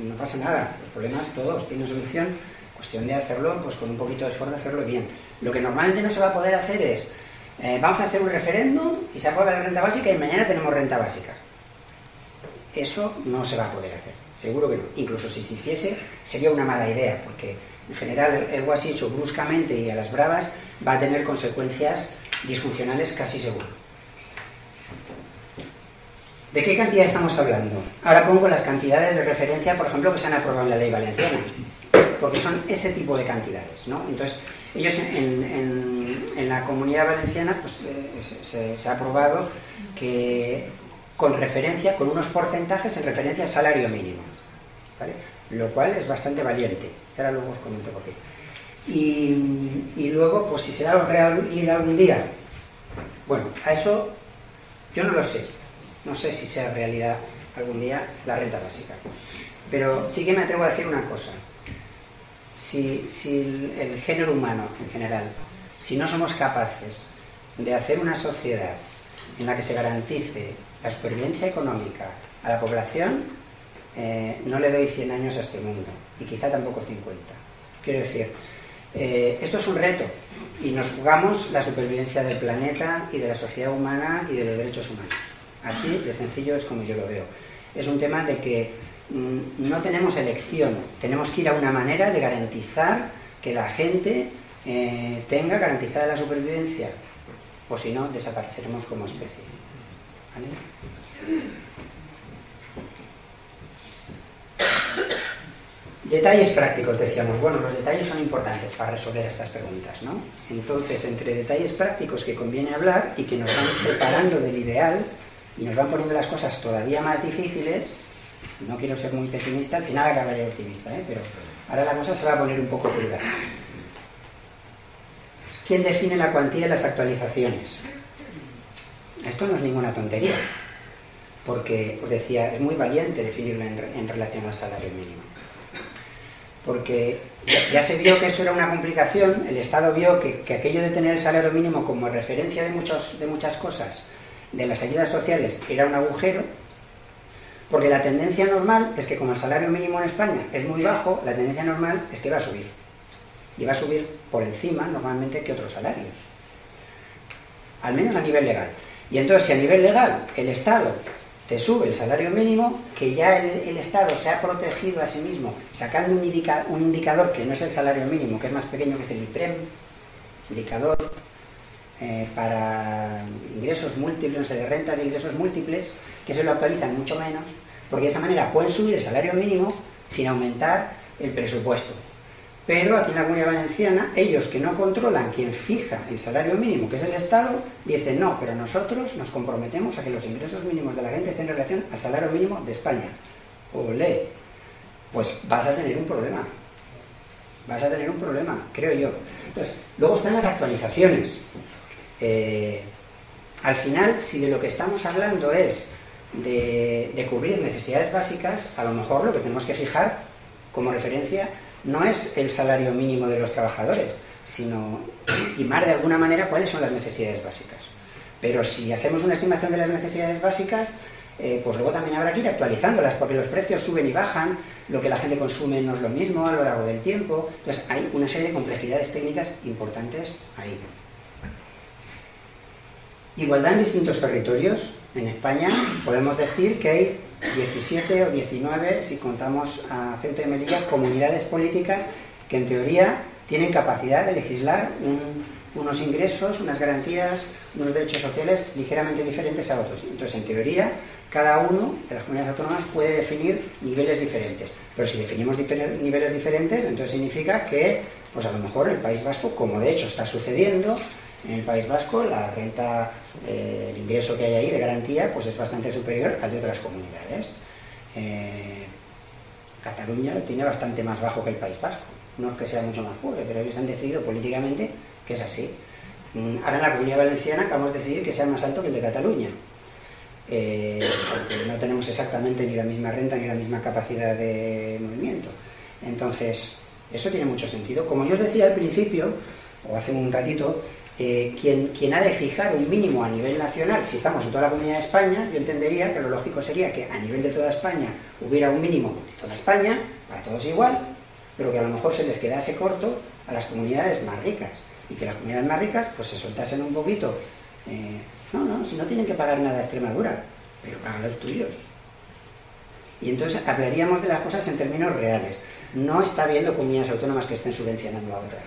No pasa nada, los problemas todos tienen solución, cuestión de hacerlo pues con un poquito de esfuerzo, hacerlo bien. Lo que normalmente no se va a poder hacer es, eh, vamos a hacer un referéndum y se aprueba la renta básica y mañana tenemos renta básica. Eso no se va a poder hacer, seguro que no. Incluso si se hiciese, sería una mala idea, porque en general algo así hecho bruscamente y a las bravas va a tener consecuencias disfuncionales casi seguro. ¿De qué cantidad estamos hablando? Ahora pongo las cantidades de referencia, por ejemplo, que se han aprobado en la ley valenciana, porque son ese tipo de cantidades, ¿no? Entonces, ellos en, la comunidad valenciana pues, eh, se, ha aprobado que con referencia, con unos porcentajes en referencia al salario mínimo, ¿vale? Lo cual es bastante valiente. Ahora luego os comento por qué. Y, luego, pues si será realidad algún día, bueno, a eso yo no lo sé. No sé si será realidad algún día la renta básica. Pero sí que me atrevo a decir una cosa. Si, si el género humano en general, si no somos capaces de hacer una sociedad en la que se garantice la supervivencia económica a la población, eh, no le doy 100 años a este mundo y quizá tampoco 50. Quiero decir, eh, esto es un reto y nos jugamos la supervivencia del planeta y de la sociedad humana y de los derechos humanos. Así de sencillo es como yo lo veo. Es un tema de que mm, no tenemos elección, tenemos que ir a una manera de garantizar que la gente eh, tenga garantizada la supervivencia, o si no, desapareceremos como especie. Detalles prácticos, decíamos. Bueno, los detalles son importantes para resolver estas preguntas, ¿no? Entonces, entre detalles prácticos que conviene hablar y que nos van separando del ideal y nos van poniendo las cosas todavía más difíciles, no quiero ser muy pesimista, al final acabaré optimista, ¿eh? pero ahora la cosa se va a poner un poco cruda. ¿Quién define la cuantía y las actualizaciones? Esto no es ninguna tontería, porque os decía, es muy valiente definirlo en relación al salario mínimo porque ya, se vio que esto era una complicación, el Estado vio que, aquello de tener el salario mínimo como referencia de, muchos, de muchas cosas, de las ayudas sociales, era un agujero, porque la tendencia normal es que como el salario mínimo en España es muy bajo, la tendencia normal es que va a subir. Y va a subir por encima normalmente que otros salarios. Al menos a nivel legal. Y entonces si a nivel legal el Estado te sube el salario mínimo, que ya el, Estado se ha protegido a sí mismo, sacando un, un, indicador que no es el salario mínimo, que es más pequeño que es el IPREM, indicador eh, para ingresos múltiples, de rentas de ingresos múltiples, que se lo actualizan mucho menos, porque de esa manera pueden subir el salario mínimo sin aumentar el presupuesto. Pero aquí en la comunidad valenciana, ellos que no controlan quien fija el salario mínimo, que es el Estado, dicen no, pero nosotros nos comprometemos a que los ingresos mínimos de la gente estén en relación al salario mínimo de España. Olé, pues vas a tener un problema. Vas a tener un problema, creo yo. Entonces, luego están las actualizaciones. Eh, al final, si de lo que estamos hablando es de, de cubrir necesidades básicas, a lo mejor lo que tenemos que fijar como referencia no es el salario mínimo de los trabajadores, sino estimar de alguna manera cuáles son las necesidades básicas. Pero si hacemos una estimación de las necesidades básicas, eh, pues luego también habrá que ir actualizándolas, porque los precios suben y bajan, lo que la gente consume no es lo mismo a lo largo del tiempo. Entonces hay una serie de complejidades técnicas importantes ahí. Igualdad en distintos territorios. En España podemos decir que hay 17 o 19, si contamos a Ceuta y Melilla, comunidades políticas que en teoría tienen capacidad de legislar unos ingresos, unas garantías, unos derechos sociales ligeramente diferentes a otros. Entonces, en teoría, cada uno de las comunidades autónomas puede definir niveles diferentes. Pero si definimos niveles diferentes, entonces significa que, pues a lo mejor el País Vasco, como de hecho está sucediendo, en el País Vasco la renta, eh, el ingreso que hay ahí de garantía, pues es bastante superior al de otras comunidades. Eh, Cataluña lo tiene bastante más bajo que el País Vasco. No es que sea mucho más pobre, pero ellos han decidido políticamente que es así. Mm, ahora en la comunidad valenciana acabamos de decidir que sea más alto que el de Cataluña. Eh, porque no tenemos exactamente ni la misma renta ni la misma capacidad de movimiento. Entonces, eso tiene mucho sentido. Como yo os decía al principio, o hace un ratito, eh, quien, ha de fijar un mínimo a nivel nacional, si estamos en toda la comunidad de España, yo entendería que lo lógico sería que a nivel de toda España hubiera un mínimo de toda España, para todos igual, pero que a lo mejor se les quedase corto a las comunidades más ricas y que las comunidades más ricas pues se soltasen un poquito. Eh, no, no, si no tienen que pagar nada a Extremadura, pero pagan los tuyos. Y entonces hablaríamos de las cosas en términos reales. No está habiendo comunidades autónomas que estén subvencionando a otras.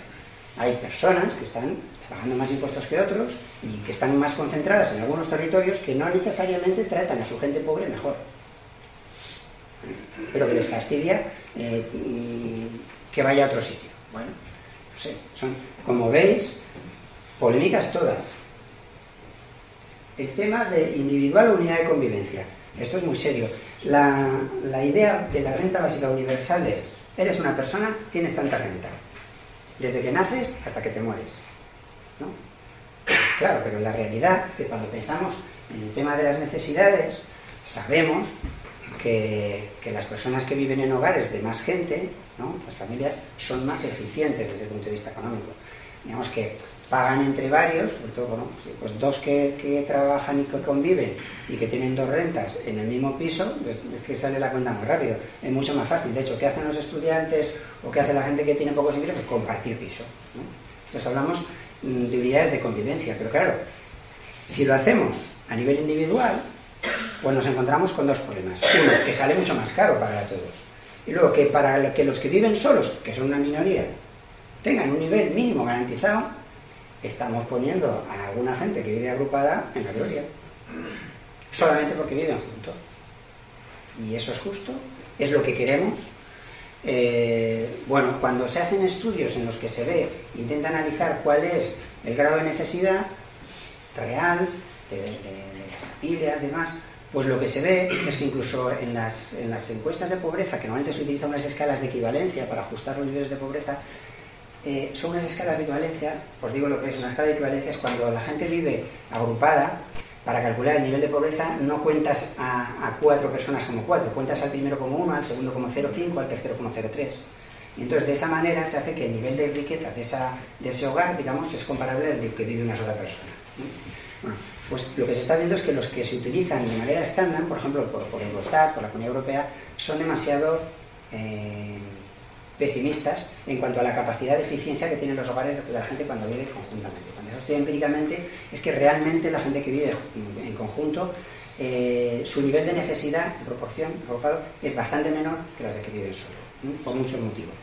Hay personas que están pagando más impuestos que otros y que están más concentradas en algunos territorios que no necesariamente tratan a su gente pobre mejor. Pero que les fastidia eh, que vaya a otro sitio. Bueno, no sé, son, como veis, polémicas todas. El tema de individual o unidad de convivencia. Esto es muy serio. La, la idea de la renta básica universal es, eres una persona, tienes tanta renta. Desde que naces hasta que te mueres. ¿No? Claro, pero la realidad es que cuando pensamos en el tema de las necesidades, sabemos que, las personas que viven en hogares de más gente, las familias, son más eficientes desde el punto de vista económico. Digamos que pagan entre varios, sobre todo pues dos que, trabajan y que conviven y que tienen dos rentas en el mismo piso, pues es que sale la cuenta muy rápido. Es mucho más fácil. De hecho, ¿qué hacen los estudiantes o qué hace la gente que tiene pocos ingresos? Compartir piso. Entonces hablamos mm, de unidades de convivencia, pero claro, si lo hacemos a nivel individual, pues nos encontramos con dos problemas. Uno, que sale mucho más caro para todos. Y luego, que para que los que viven solos, que son una minoría, tengan un nivel mínimo garantizado, estamos poniendo a alguna gente que vive agrupada en la gloria. Solamente porque viven juntos. Y eso es justo, es lo que queremos. Eh, bueno, cuando se hacen estudios en los que se ve, intenta analizar cuál es el grado de necesidad real de familias, demás, pues lo que se ve es que incluso en las, en las encuestas de pobreza, que normalmente se utilizan unas escalas de equivalencia para ajustar los niveles de pobreza, eh, son unas escalas de equivalencia, os digo lo que es una escala de equivalencia, es cuando la gente vive agrupada, para calcular el nivel de pobreza no cuentas a, cuatro personas como cuatro, cuentas al primero como uno, al segundo como 0,5, al tercero como 0,3. Y entonces de esa manera se hace que el nivel de riqueza de, esa, de ese hogar, digamos, es comparable al que vive una sola persona. Bueno, pues lo que se está viendo es que los que se utilizan de manera estándar, por ejemplo, por, por Eurostat, por la Comunidad Europea, son demasiado eh, pesimistas en cuanto a la capacidad de eficiencia que tienen los hogares de la gente cuando vive conjuntamente. Cuando eso estoy empíricamente, es que realmente la gente que vive en conjunto, eh, su nivel de necesidad en proporción es bastante menor que las de que viven solo, por muchos motivos.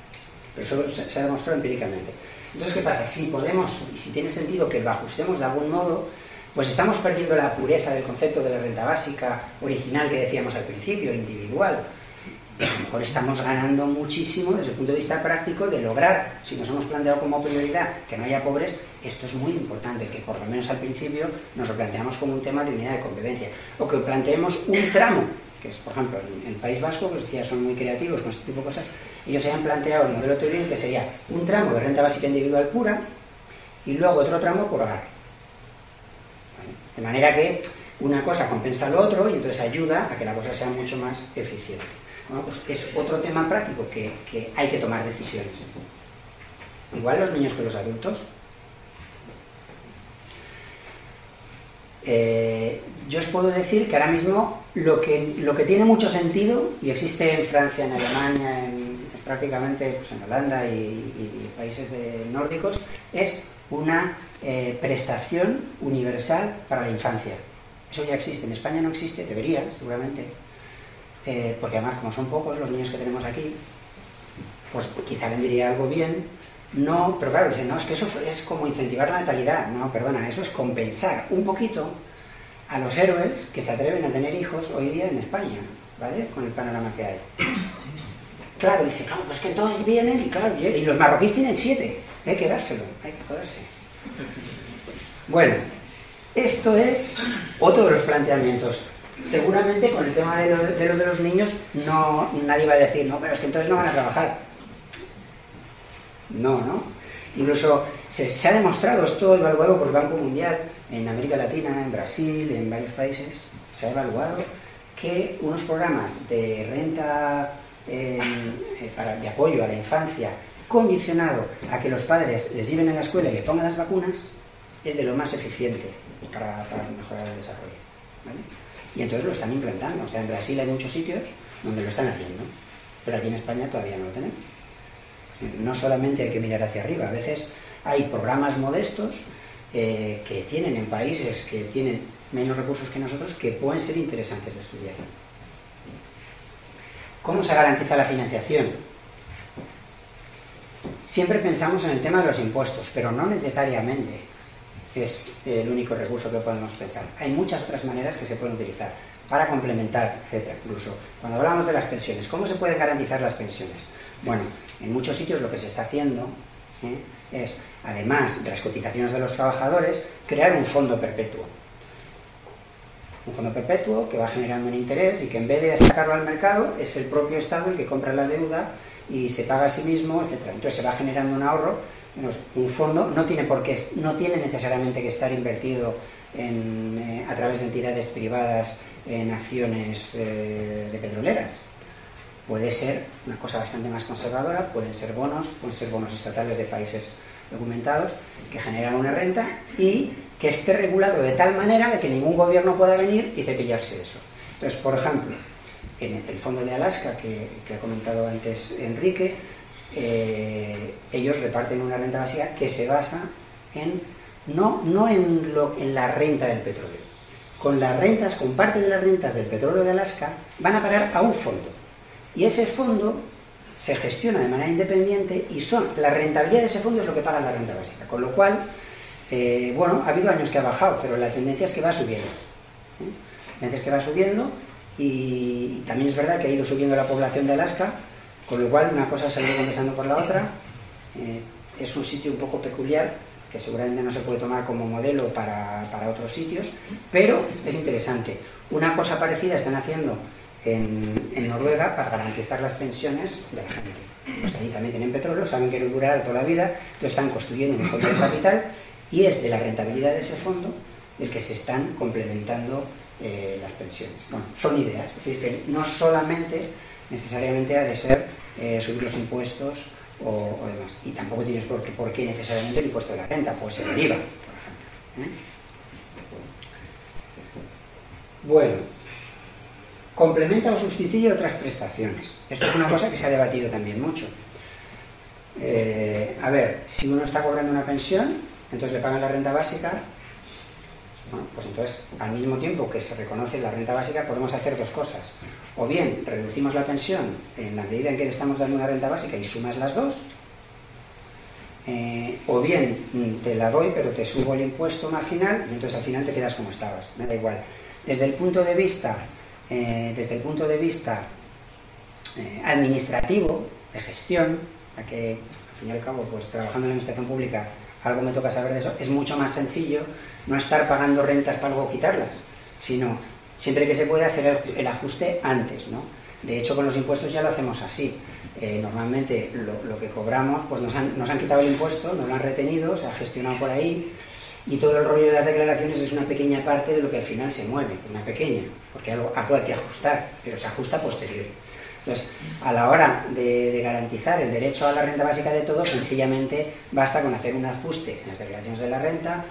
Pero eso se, se ha demostrado empíricamente. Entonces, ¿qué pasa? Si podemos, y si tiene sentido que lo ajustemos de algún modo, pues estamos perdiendo la pureza del concepto de la renta básica original que decíamos al principio, individual. A lo mejor estamos ganando muchísimo desde el punto de vista práctico de lograr, si nos hemos planteado como prioridad que no haya pobres, esto es muy importante, que por lo menos al principio nos lo planteamos como un tema de unidad de convivencia, o que planteemos un tramo, que es, por ejemplo, en el País Vasco, que decía, son muy creativos con este tipo de cosas, ellos se han planteado el modelo teórico que sería un tramo de renta básica individual pura y luego otro tramo por hogar. De manera que una cosa compensa lo otro y entonces ayuda a que la cosa sea mucho más eficiente. Pues es otro tema práctico que, hay que tomar decisiones. Igual los niños que los adultos. Eh, yo os puedo decir que ahora mismo lo que, lo que tiene mucho sentido, y existe en Francia, en Alemania, en, prácticamente pues en Holanda y, y países de nórdicos, es una eh, prestación universal para la infancia. Eso ya existe. En España no existe, debería, seguramente. Eh, porque además como son pocos los niños que tenemos aquí, pues quizá vendría algo bien. No, pero claro, dicen, no, es que eso es como incentivar la natalidad. No, perdona, eso es compensar un poquito a los héroes que se atreven a tener hijos hoy día en España, ¿vale? Con el panorama que hay. Claro, dice, claro, pues que todos vienen y claro, y los marroquíes tienen siete, hay que dárselo, hay que joderse. Bueno, esto es otro de los planteamientos. Seguramente con el tema de lo de, los niños no, nadie va a decir, no, pero es que entonces no van a trabajar. No, ¿no? Incluso se, ha demostrado, esto evaluado por el Banco Mundial en América Latina, en Brasil, en varios países, se ha evaluado que unos programas de renta eh, para, de apoyo a la infancia condicionado a que los padres les lleven a la escuela y le pongan las vacunas es de lo más eficiente para, mejorar el desarrollo. Y entonces lo están implantando. O sea, en Brasil hay muchos sitios donde lo están haciendo, pero aquí en España todavía no lo tenemos. No solamente hay que mirar hacia arriba, a veces hay programas modestos eh, que tienen en países que tienen menos recursos que nosotros que pueden ser interesantes de estudiar. ¿Cómo se garantiza la financiación? Siempre pensamos en el tema de los impuestos, pero no necesariamente es el único recurso que podemos pensar. Hay muchas otras maneras que se pueden utilizar para complementar, etcétera. Incluso cuando hablamos de las pensiones, ¿cómo se pueden garantizar las pensiones? Bueno, en muchos sitios lo que se está haciendo ¿eh? es, además de las cotizaciones de los trabajadores, crear un fondo perpetuo un fondo perpetuo que va generando un interés y que en vez de sacarlo al mercado es el propio Estado el que compra la deuda y se paga a sí mismo, etcétera. Entonces se va generando un ahorro. Un fondo no tiene por qué, no tiene necesariamente que estar invertido eh, a través de entidades privadas en acciones eh, de petroleras. Puede ser una cosa bastante más conservadora, pueden ser bonos, pueden ser bonos estatales de países documentados que generan una renta y que esté regulado de tal manera de que ningún gobierno pueda venir y cepillarse eso. Entonces, por ejemplo, en el fondo de Alaska que, ha comentado antes Enrique, eh, ellos reparten una renta básica que se basa en no, no en, lo, en la renta del petróleo. Con las rentas, con parte de las rentas del petróleo de Alaska, van a parar a un fondo. Y ese fondo se gestiona de manera independiente y son la rentabilidad de ese fondo es lo que paga la renta básica. Con lo cual, eh, bueno, ha habido años que ha bajado, pero la tendencia es que va subiendo. ¿eh? La tendencia es que va subiendo y, también es verdad que ha ido subiendo la población de Alaska, con lo cual una cosa se compensando por la otra. Eh, es un sitio un poco peculiar que seguramente no se puede tomar como modelo para, otros sitios, pero es interesante. Una cosa parecida están haciendo en, Noruega para garantizar las pensiones de la gente. Pues allí también tienen petróleo, saben que no durará toda la vida, entonces están construyendo un fondo de capital y es de la rentabilidad de ese fondo del que se están complementando eh, las pensiones. Bueno, son ideas, es decir, que no solamente necesariamente ha de ser eh, subir los impuestos o, demás. Y tampoco tienes por qué, por qué, necesariamente el impuesto de la renta, puede ser el IVA, por ejemplo. ¿eh? Bueno, complementa o sustituye otras prestaciones. Esto es una cosa que se ha debatido también mucho. a ver, si uno está cobrando una pensión, entonces le pagan la renta básica, bueno, pues entonces al mismo tiempo que se reconoce la renta básica podemos hacer dos cosas. O bien reducimos la pensión en la medida en que estamos dando una renta básica y sumas las dos, eh, o bien mm, te la doy pero te subo el impuesto marginal y entonces al final te quedas como estabas, me da igual. Desde el punto de vista, eh, desde el punto de vista eh, administrativo, de gestión, a que al fin y al cabo, pues trabajando en la administración pública algo me toca saber de eso, es mucho más sencillo no estar pagando rentas para luego quitarlas, sino siempre que se puede hacer el, ajuste antes, ¿no? De hecho, con los impuestos ya lo hacemos así. Eh, normalmente lo, que cobramos, pues nos han, nos han quitado el impuesto, nos lo han retenido, se ha gestionado por ahí, y todo el rollo de las declaraciones es una pequeña parte de lo que al final se mueve, una pequeña, porque algo, algo hay que ajustar, pero se ajusta posterior. Entonces, a la hora de, garantizar el derecho a la renta básica de todos, sencillamente basta con hacer un ajuste en las declaraciones de la renta.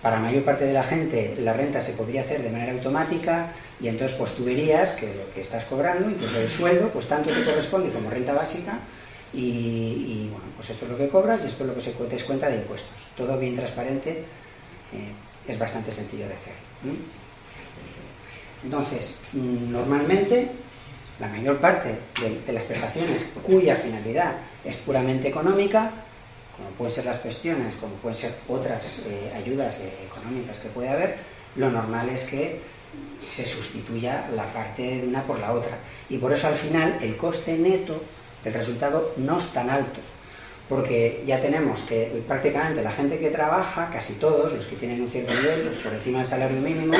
Para mayor parte de la gente, la renta se podría hacer de manera automática y entonces pues tú verías que lo que estás cobrando, incluso el sueldo, pues tanto te corresponde como renta básica y, bueno, pues esto es lo que cobras y esto es lo que se te cuenta de impuestos. Todo bien transparente, eh, es bastante sencillo de hacer. Entonces, mm, normalmente la mayor parte de, las prestaciones cuya finalidad es puramente económica, como pueden ser las pensiones, como pueden ser otras eh, ayudas eh, económicas que puede haber, lo normal es que se sustituya la parte de una por la otra. Y por eso al final el coste neto del resultado no es tan alto porque ya tenemos que prácticamente la gente que trabaja, casi todos, los que tienen un cierto nivel, pues por encima del salario mínimo,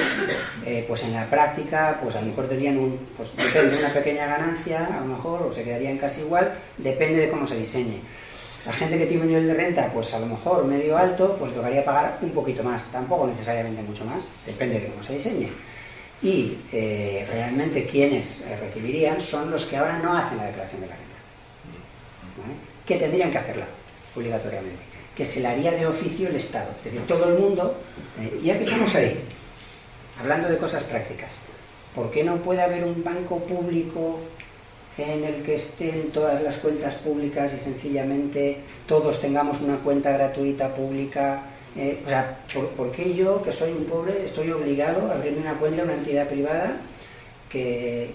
eh, pues en la práctica, pues a lo mejor tendrían pues una pequeña ganancia, a lo mejor, o se quedarían casi igual, depende de cómo se diseñe. La gente que tiene un nivel de renta, pues a lo mejor medio alto, pues tocaría pagar un poquito más, tampoco necesariamente mucho más, depende de cómo se diseñe. Y eh, realmente quienes eh, recibirían son los que ahora no hacen la declaración de la renta que tendrían que hacerla obligatoriamente, que se la haría de oficio el Estado, es decir, todo el mundo, eh, ya que estamos ahí, hablando de cosas prácticas, ¿por qué no puede haber un banco público en el que estén todas las cuentas públicas y sencillamente todos tengamos una cuenta gratuita pública? Eh, o sea, ¿por, qué yo, que soy un pobre, estoy obligado a abrirme una cuenta en una entidad privada que,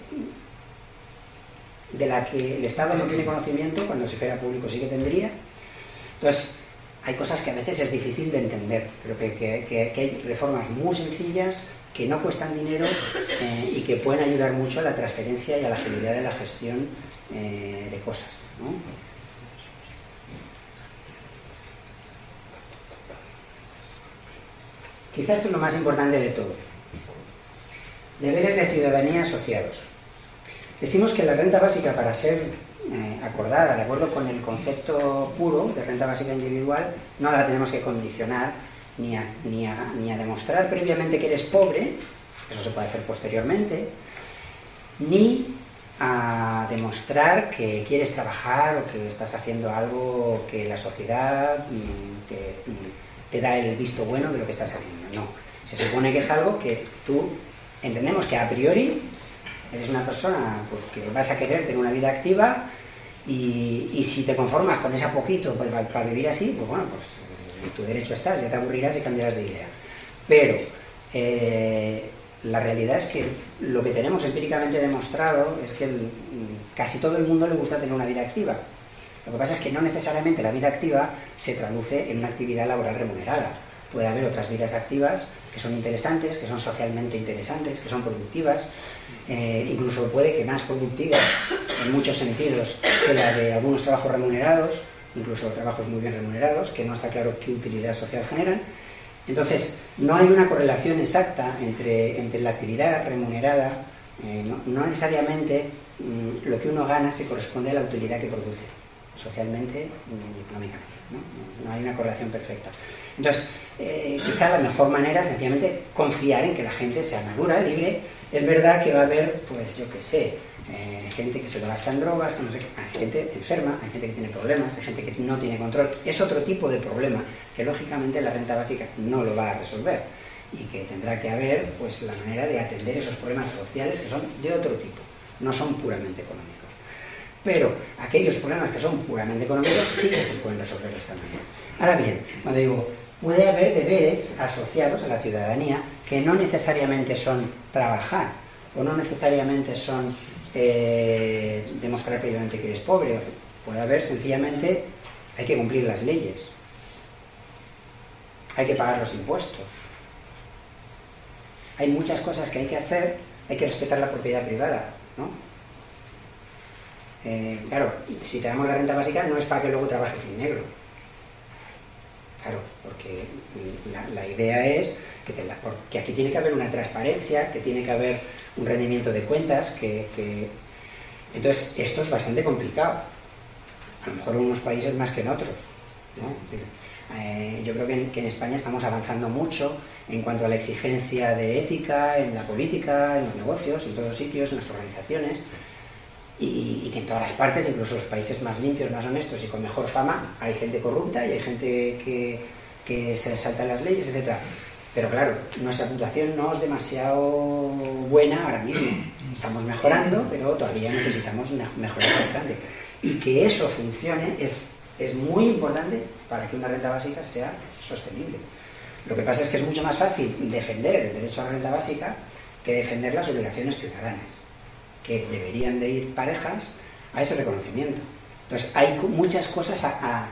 de la que el Estado no tiene conocimiento, cuando si fuera público sí que tendría. Entonces, hay cosas que a veces es difícil de entender, pero que, hay reformas muy sencillas que no cuestan dinero eh, y que pueden ayudar mucho a la transferencia y a la agilidad de la gestión eh, de cosas. Quizás esto es lo más importante de todo. Deberes de ciudadanía asociados. Decimos que la renta básica para ser eh, acordada de acuerdo con el concepto puro de renta básica individual no la tenemos que condicionar ni a, ni a, demostrar previamente que eres pobre, eso se puede hacer posteriormente, ni a demostrar que quieres trabajar o que estás haciendo algo que la sociedad mm, mm, te, da el visto bueno de lo que estás haciendo. No, se supone que es algo que tú entendemos que a priori eres una persona pues, que vas a querer tener una vida activa y, si te conformas con esa poquito para vivir así, pues bueno, pues en tu derecho estás, ya te aburrirás y cambiarás de idea. Pero eh, la realidad es que lo que tenemos empíricamente demostrado es que casi todo el mundo le gusta tener una vida activa. Lo que pasa es que no necesariamente la vida activa se traduce en una actividad laboral remunerada. Puede haber otras vidas activas que son interesantes, que son socialmente interesantes, que son productivas, eh, incluso puede que más productiva en muchos sentidos que la de algunos trabajos remunerados, incluso trabajos muy bien remunerados, que no está claro qué utilidad social generan. Entonces, no hay una correlación exacta entre, entre la actividad remunerada, eh, no, necesariamente mm, lo que uno gana se corresponde a la utilidad que produce, socialmente y económicamente. ¿no? hay una correlación perfecta. Entonces, eh, quizá la mejor manera es sencillamente confiar en que la gente sea madura, libre es verdad que va a haber, pues yo qué sé, eh, gente que se lo gasta en drogas, no sé hay gente enferma, hay gente que tiene problemas, hay gente que no tiene control. Es otro tipo de problema que lógicamente la renta básica no lo va a resolver y que tendrá que haber pues la manera de atender esos problemas sociales que son de otro tipo, no son puramente económicos. Pero aquellos problemas que son puramente económicos sí que se pueden resolver de esta manera. Ahora bien, cuando digo puede haber deberes asociados a la ciudadanía que no necesariamente son trabajar o no necesariamente son eh, demostrar previamente que eres pobre. Puede haber sencillamente, hay que cumplir las leyes, hay que pagar los impuestos. Hay muchas cosas que hay que hacer, hay que respetar la propiedad privada, ¿no? Eh, claro, si te damos la renta básica no es para que luego trabajes en negro Claro, porque la, idea es que, aquí tiene que haber una transparencia, que tiene que haber un rendimiento de cuentas, que, Entonces, esto es bastante complicado. A lo mejor en unos países más que en otros. Eh, yo creo que en, España estamos avanzando mucho en cuanto a la exigencia de ética en la política, en los negocios, en todos los sitios, en las organizaciones y, que en todas las partes, incluso los países más limpios, más honestos y con mejor fama, hay gente corrupta y hay gente que, se salta las leyes, etc. Pero claro, nuestra puntuación no es demasiado buena ahora mismo. Estamos mejorando, pero todavía necesitamos mejorar bastante. Y que eso funcione es, es muy importante para que una renta básica sea sostenible. Lo que pasa es que es mucho más fácil defender el derecho a la renta básica que defender las obligaciones ciudadanas. que deberían de ir parejas a ese reconocimiento. Entonces, hay muchas cosas a,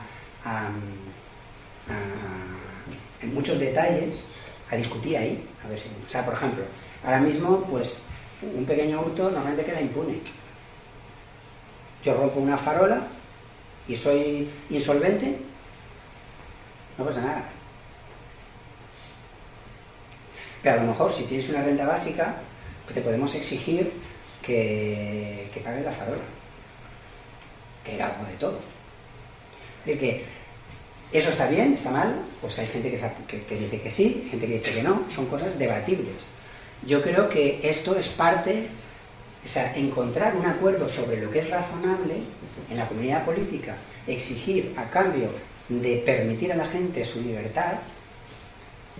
en muchos detalles a discutir ahí. A ver si, o sea, por ejemplo, ahora mismo, pues, un pequeño hurto normalmente queda impune. Yo rompo una farola y soy insolvente, no pasa nada. Pero a lo mejor si tienes una renta básica, pues te podemos exigir que, que pagues la farola, que era algo de todos. Es decir, que eso está bien, está mal, pues hay gente que, dice que sí, gente que dice que no, son cosas debatibles. Yo creo que esto es parte, o sea, encontrar un acuerdo sobre lo que es razonable en la comunidad política, exigir a cambio de permitir a la gente su libertad,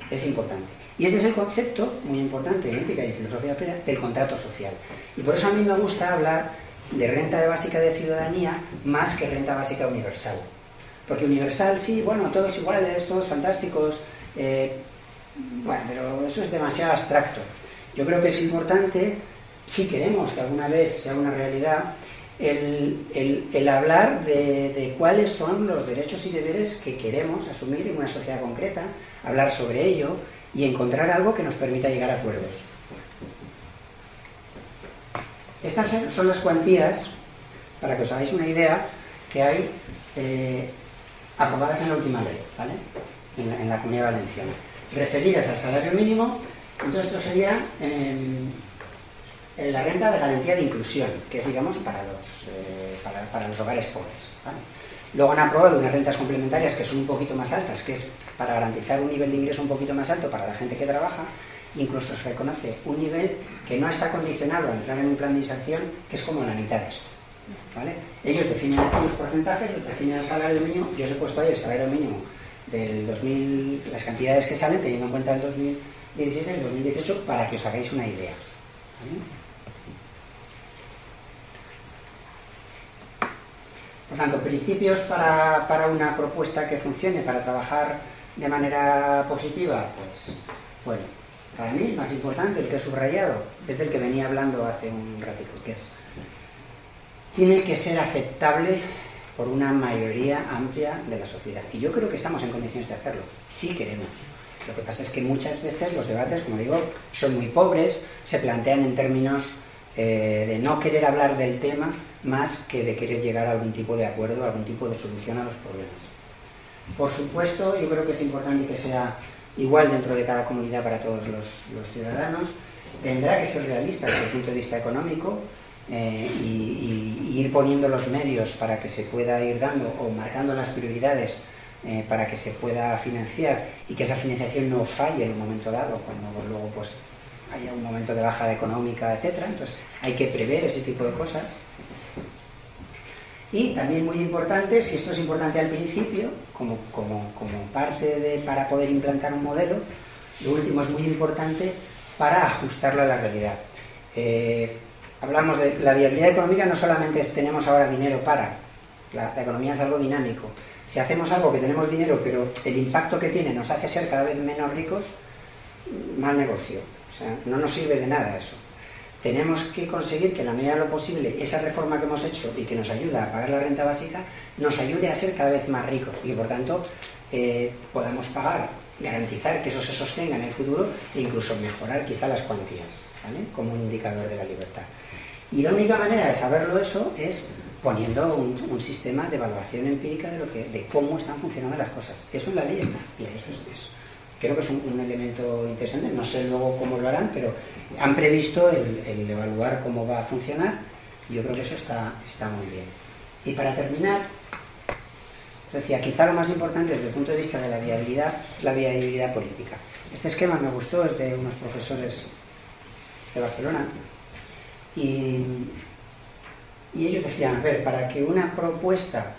es importante. Y este es el concepto muy importante en ética y filosofía del contrato social. Y por eso a mí me gusta hablar de renta básica de ciudadanía más que renta básica universal. Porque universal, sí, bueno, todos iguales, todos fantásticos, eh, bueno, pero eso es demasiado abstracto. Yo creo que es importante, si queremos que alguna vez sea una realidad, el, hablar de, cuáles son los derechos y deberes que queremos asumir en una sociedad concreta, hablar sobre ello y encontrar algo que nos permita llegar a acuerdos. Estas son las cuantías, para que os hagáis una idea, que hay eh, aprobadas en la última ley, ¿vale? En la, Comunidad Valenciana, referidas al salario mínimo. Entonces, esto sería la renta de garantía de inclusión, que es, digamos, para los, eh, para, los hogares pobres. Luego han aprobado unas rentas complementarias que son un poquito más altas, que es para garantizar un nivel de ingreso un poquito más alto para la gente que trabaja. Incluso se reconoce un nivel que no está condicionado a entrar en un plan de inserción, que es como la mitad de esto. Ellos definen aquí los porcentajes, los definen el salario mínimo. Yo os he puesto ahí el salario mínimo del 2000, las cantidades que salen, teniendo en cuenta el 2017 y el 2018, para que os hagáis una idea. Por tanto, principios para, una propuesta que funcione, para trabajar de manera positiva, pues, bueno, para mí el más importante, el que he subrayado, es del que venía hablando hace un ratito, que es, tiene que ser aceptable por una mayoría amplia de la sociedad. Y yo creo que estamos en condiciones de hacerlo, si queremos. Lo que pasa es que muchas veces los debates, como digo, son muy pobres, se plantean en términos eh, de no querer hablar del tema más que de querer llegar a algún tipo de acuerdo, algún tipo de solución a los problemas. Por supuesto, yo creo que es importante que sea igual dentro de cada comunidad para todos los, ciudadanos. Tendrá que ser realista desde el punto de vista económico eh, y, ir poniendo los medios para que se pueda ir dando o marcando las prioridades eh, para que se pueda financiar y que esa financiación no falle en un momento dado, cuando luego pues haya un momento de bajada económica, etcétera. Entonces hay que prever ese tipo de cosas. Y también muy importante, si esto es importante al principio, como, parte de, para poder implantar un modelo, lo último es muy importante para ajustarlo a la realidad. Eh, hablamos de la viabilidad económica, no solamente es tenemos ahora dinero para, la, economía es algo dinámico. Si hacemos algo que tenemos dinero, pero el impacto que tiene nos hace ser cada vez menos ricos, mal negocio. O sea, no nos sirve de nada eso tenemos que conseguir que en la medida de lo posible esa reforma que hemos hecho y que nos ayuda a pagar la renta básica nos ayude a ser cada vez más ricos y por tanto eh, podamos pagar, garantizar que eso se sostenga en el futuro e incluso mejorar quizá las cuantías, ¿vale? como un indicador de la libertad. Y la única manera de saberlo eso es poniendo un, sistema de evaluación empírica de, lo que, de cómo están funcionando las cosas. Eso en la ley está, y eso es creo que es un, elemento interesante. No sé luego cómo lo harán, pero han previsto el, evaluar cómo va a funcionar yo creo que eso está, está muy bien. Y para terminar, decía, quizá lo más importante desde el punto de vista de la viabilidad, la viabilidad política. Este esquema me gustó, es de unos profesores de Barcelona y, y ellos decían, a ver, para que una propuesta,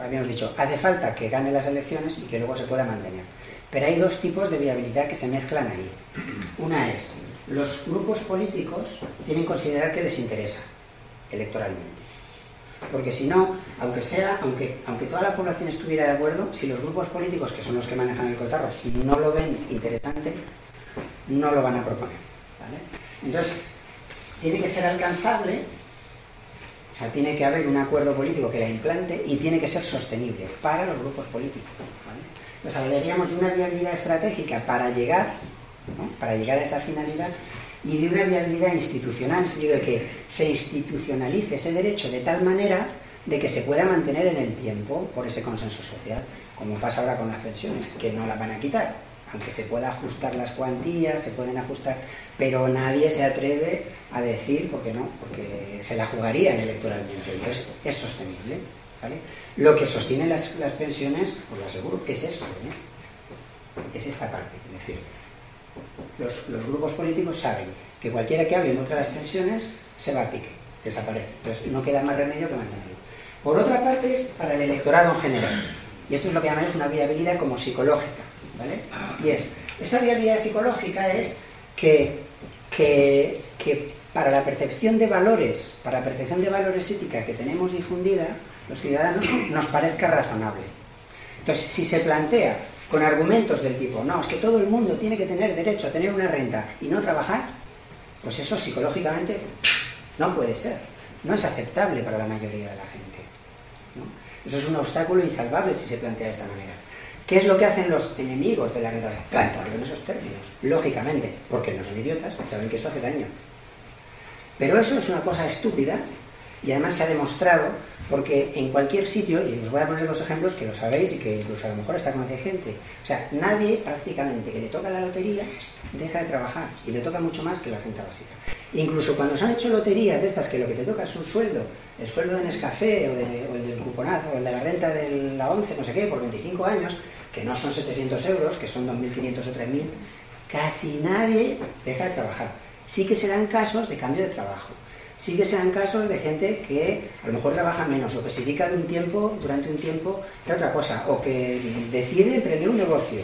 habíamos dicho, hace falta que gane las elecciones y que luego se pueda mantener. Pero hay dos tipos de viabilidad que se mezclan ahí. Una es, los grupos políticos tienen que considerar que les interesa electoralmente. Porque si no, aunque sea, aunque, aunque toda la población estuviera de acuerdo, si los grupos políticos, que son los que manejan el cotarro, no lo ven interesante, no lo van a proponer. Entonces, tiene que ser alcanzable, o sea, tiene que haber un acuerdo político que la implante y tiene que ser sostenible para los grupos políticos. Nos hablaríamos de una viabilidad estratégica para llegar, para llegar a esa finalidad y de una viabilidad institucional, en el sentido de que se institucionalice ese derecho de tal manera de que se pueda mantener en el tiempo por ese consenso social, como pasa ahora con las pensiones, que no las van a quitar, aunque se pueda ajustar las cuantías, se pueden ajustar, pero nadie se atreve a decir, porque no, porque se la jugarían electoralmente, entonces es sostenible. Lo que sostiene las, pensiones, os lo aseguro, es eso, es esta parte, es decir, los, grupos políticos saben que cualquiera que hable en contra de las pensiones se va a pique, desaparece, entonces no queda más remedio que mantenerlo. Por otra parte es para el electorado en general, y esto es lo que llamamos una viabilidad como psicológica, ¿vale? Y es, esta viabilidad psicológica es que, que, que para la percepción de valores, para la percepción de valores ética que tenemos difundida, los ciudadanos nos parezca razonable. Entonces, si se plantea con argumentos del tipo, no, es que todo el mundo tiene que tener derecho a tener una renta y no trabajar, pues eso psicológicamente no puede ser, no es aceptable para la mayoría de la gente. Eso es un obstáculo insalvable si se plantea de esa manera. ¿Qué es lo que hacen los enemigos de la? Plantearlo en esos términos, lógicamente, porque no son idiotas, saben que eso hace daño. Pero eso es una cosa estúpida y además se ha demostrado porque en cualquier sitio, y os voy a poner dos ejemplos que lo sabéis y que incluso a lo mejor hasta conoce gente, o sea, nadie prácticamente que le toca la lotería deja de trabajar y le toca mucho más que la renta básica. Incluso cuando se han hecho loterías de estas que lo que te toca es un sueldo, el sueldo de Nescafé o, o el del cuponazo o el de la renta de la 11, no sé qué, por 25 años, que no son 700 euros, que son 2.500 o 3.000, casi nadie deja de trabajar. Sí que se dan casos de cambio de trabajo sí que sean casos de gente que a lo mejor trabaja menos o que se dedica de un tiempo, durante un tiempo a otra cosa o que decide emprender un negocio.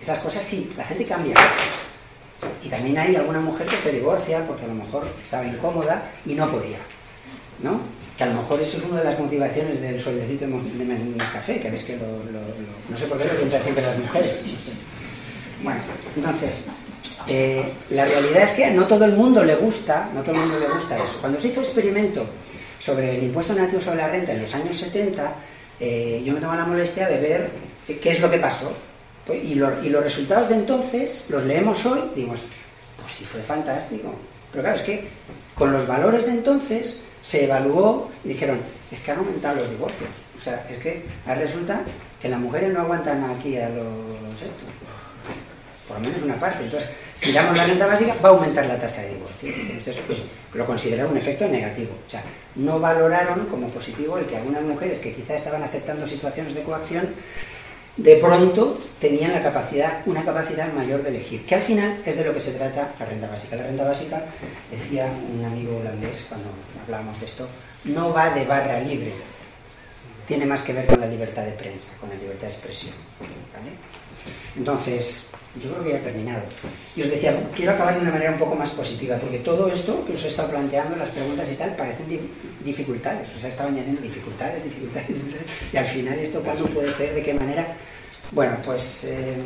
Esas cosas sí, la gente cambia cosas. Y también hay alguna mujer que se divorcia porque a lo mejor estaba incómoda y no podía. ¿No? Que a lo mejor eso es una de las motivaciones del sueldecito de café, que ves que lo, no sé por qué lo pintan siempre las mujeres. Bueno, entonces, eh, la realidad es que no todo el mundo le gusta, no todo el mundo le gusta eso. Cuando se hizo experimento sobre el impuesto negativo sobre la renta en los años 70, eh, yo me tomaba la molestia de ver qué es lo que pasó. Pues, y, los resultados de entonces los leemos hoy y digo, pues sí fue fantástico. Pero claro, es que con los valores de entonces se evaluó y dijeron, es que han aumentado los divorcios. O sea, es que resulta que las mujeres no aguantan aquí a los estos por lo menos una parte. Entonces, si damos la renta básica, va a aumentar la tasa de divorcio. Entonces, pues, lo consideraron un efecto negativo. O sea, no valoraron como positivo el que algunas mujeres que quizá estaban aceptando situaciones de coacción, de pronto tenían la capacidad, una capacidad mayor de elegir, que al final es de lo que se trata la renta básica. La renta básica, decía un amigo holandés cuando hablábamos de esto, no va de barra libre, tiene más que ver con la libertad de prensa, con la libertad de expresión. Entonces, yo creo que ya he terminado. Y os decía, quiero acabar de una manera un poco más positiva, porque todo esto que os he estado planteando, las preguntas y tal, parecen dificultades. O sea, estaba añadiendo dificultades, dificultades, dificultades. Y al final, ¿esto cuándo puede ser? ¿De qué manera? Bueno, pues eh,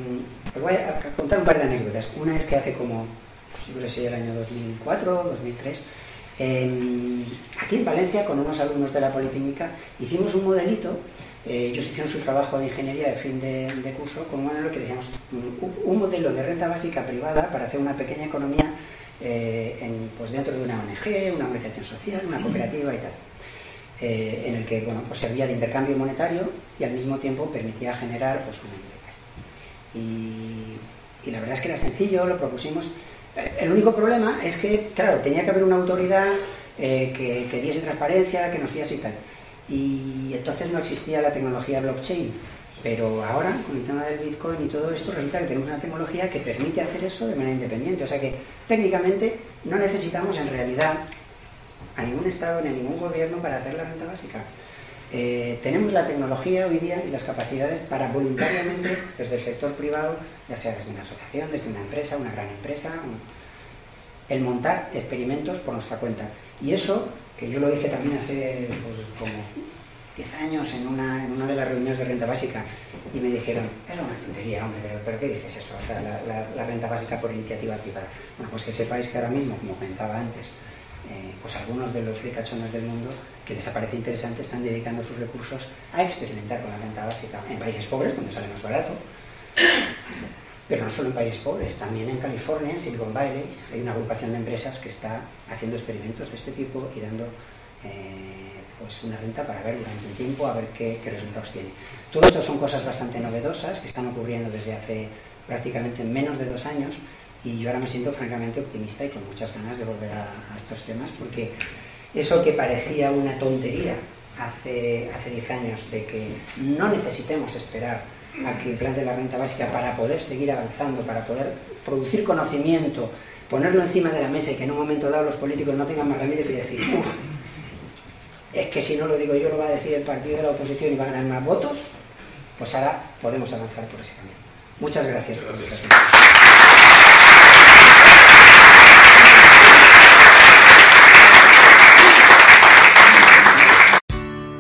os voy a contar un par de anécdotas. Una es que hace como, pues, yo sé, el año 2004, 2003, aquí en Valencia, con unos alumnos de la Politécnica, hicimos un modelito eh, ellos hicieron su trabajo de ingeniería de fin de, curso con un modelo que decíamos un, modelo de renta básica privada para hacer una pequeña economía eh, pues dentro de una ONG, una organización social, una cooperativa y tal. Eh, en el que bueno, pues servía de intercambio monetario y al mismo tiempo permitía generar pues, una y, y la verdad es que era sencillo, lo propusimos. El único problema es que, claro, tenía que haber una autoridad que, que, diese transparencia, que nos fiase y tal. Y entonces no existía la tecnología blockchain. Pero ahora, con el tema del Bitcoin y todo esto, resulta que tenemos una tecnología que permite hacer eso de manera independiente. O sea que técnicamente no necesitamos en realidad a ningún Estado ni a ningún gobierno para hacer la renta básica. Eh, tenemos la tecnología hoy día y las capacidades para voluntariamente, desde el sector privado, ya sea desde una asociación, desde una empresa, una gran empresa, el montar experimentos por nuestra cuenta. Y eso que yo lo dije también hace pues, como 10 años en una, en una de las reuniones de renta básica y me dijeron, es una tontería, hombre, pero, ¿qué dices eso? O sea, la, renta básica por iniciativa privada. Bueno, pues que sepáis que ahora mismo, como comentaba antes, eh, pues algunos de los ricachones del mundo que les parece interesante están dedicando sus recursos a experimentar con la renta básica en países pobres, donde sale más barato, pero no solo en países pobres, también en California, en Silicon Valley, hay una agrupación de empresas que está haciendo experimentos de este tipo y dando eh, pues una renta para ver durante un tiempo a ver qué, resultados tiene. Todo esto son cosas bastante novedosas que están ocurriendo desde hace prácticamente menos de dos años y yo ahora me siento francamente optimista y con muchas ganas de volver a, estos temas porque eso que parecía una tontería hace, hace 10 años de que no necesitemos esperar a que implante la renta básica para poder seguir avanzando, para poder producir conocimiento, ponerlo encima de la mesa y que en un momento dado los políticos no tengan más remedio que decir, uff, es que si no lo digo yo lo va a decir el partido de la oposición y va a ganar más votos, pues ahora podemos avanzar por ese camino. Muchas gracias por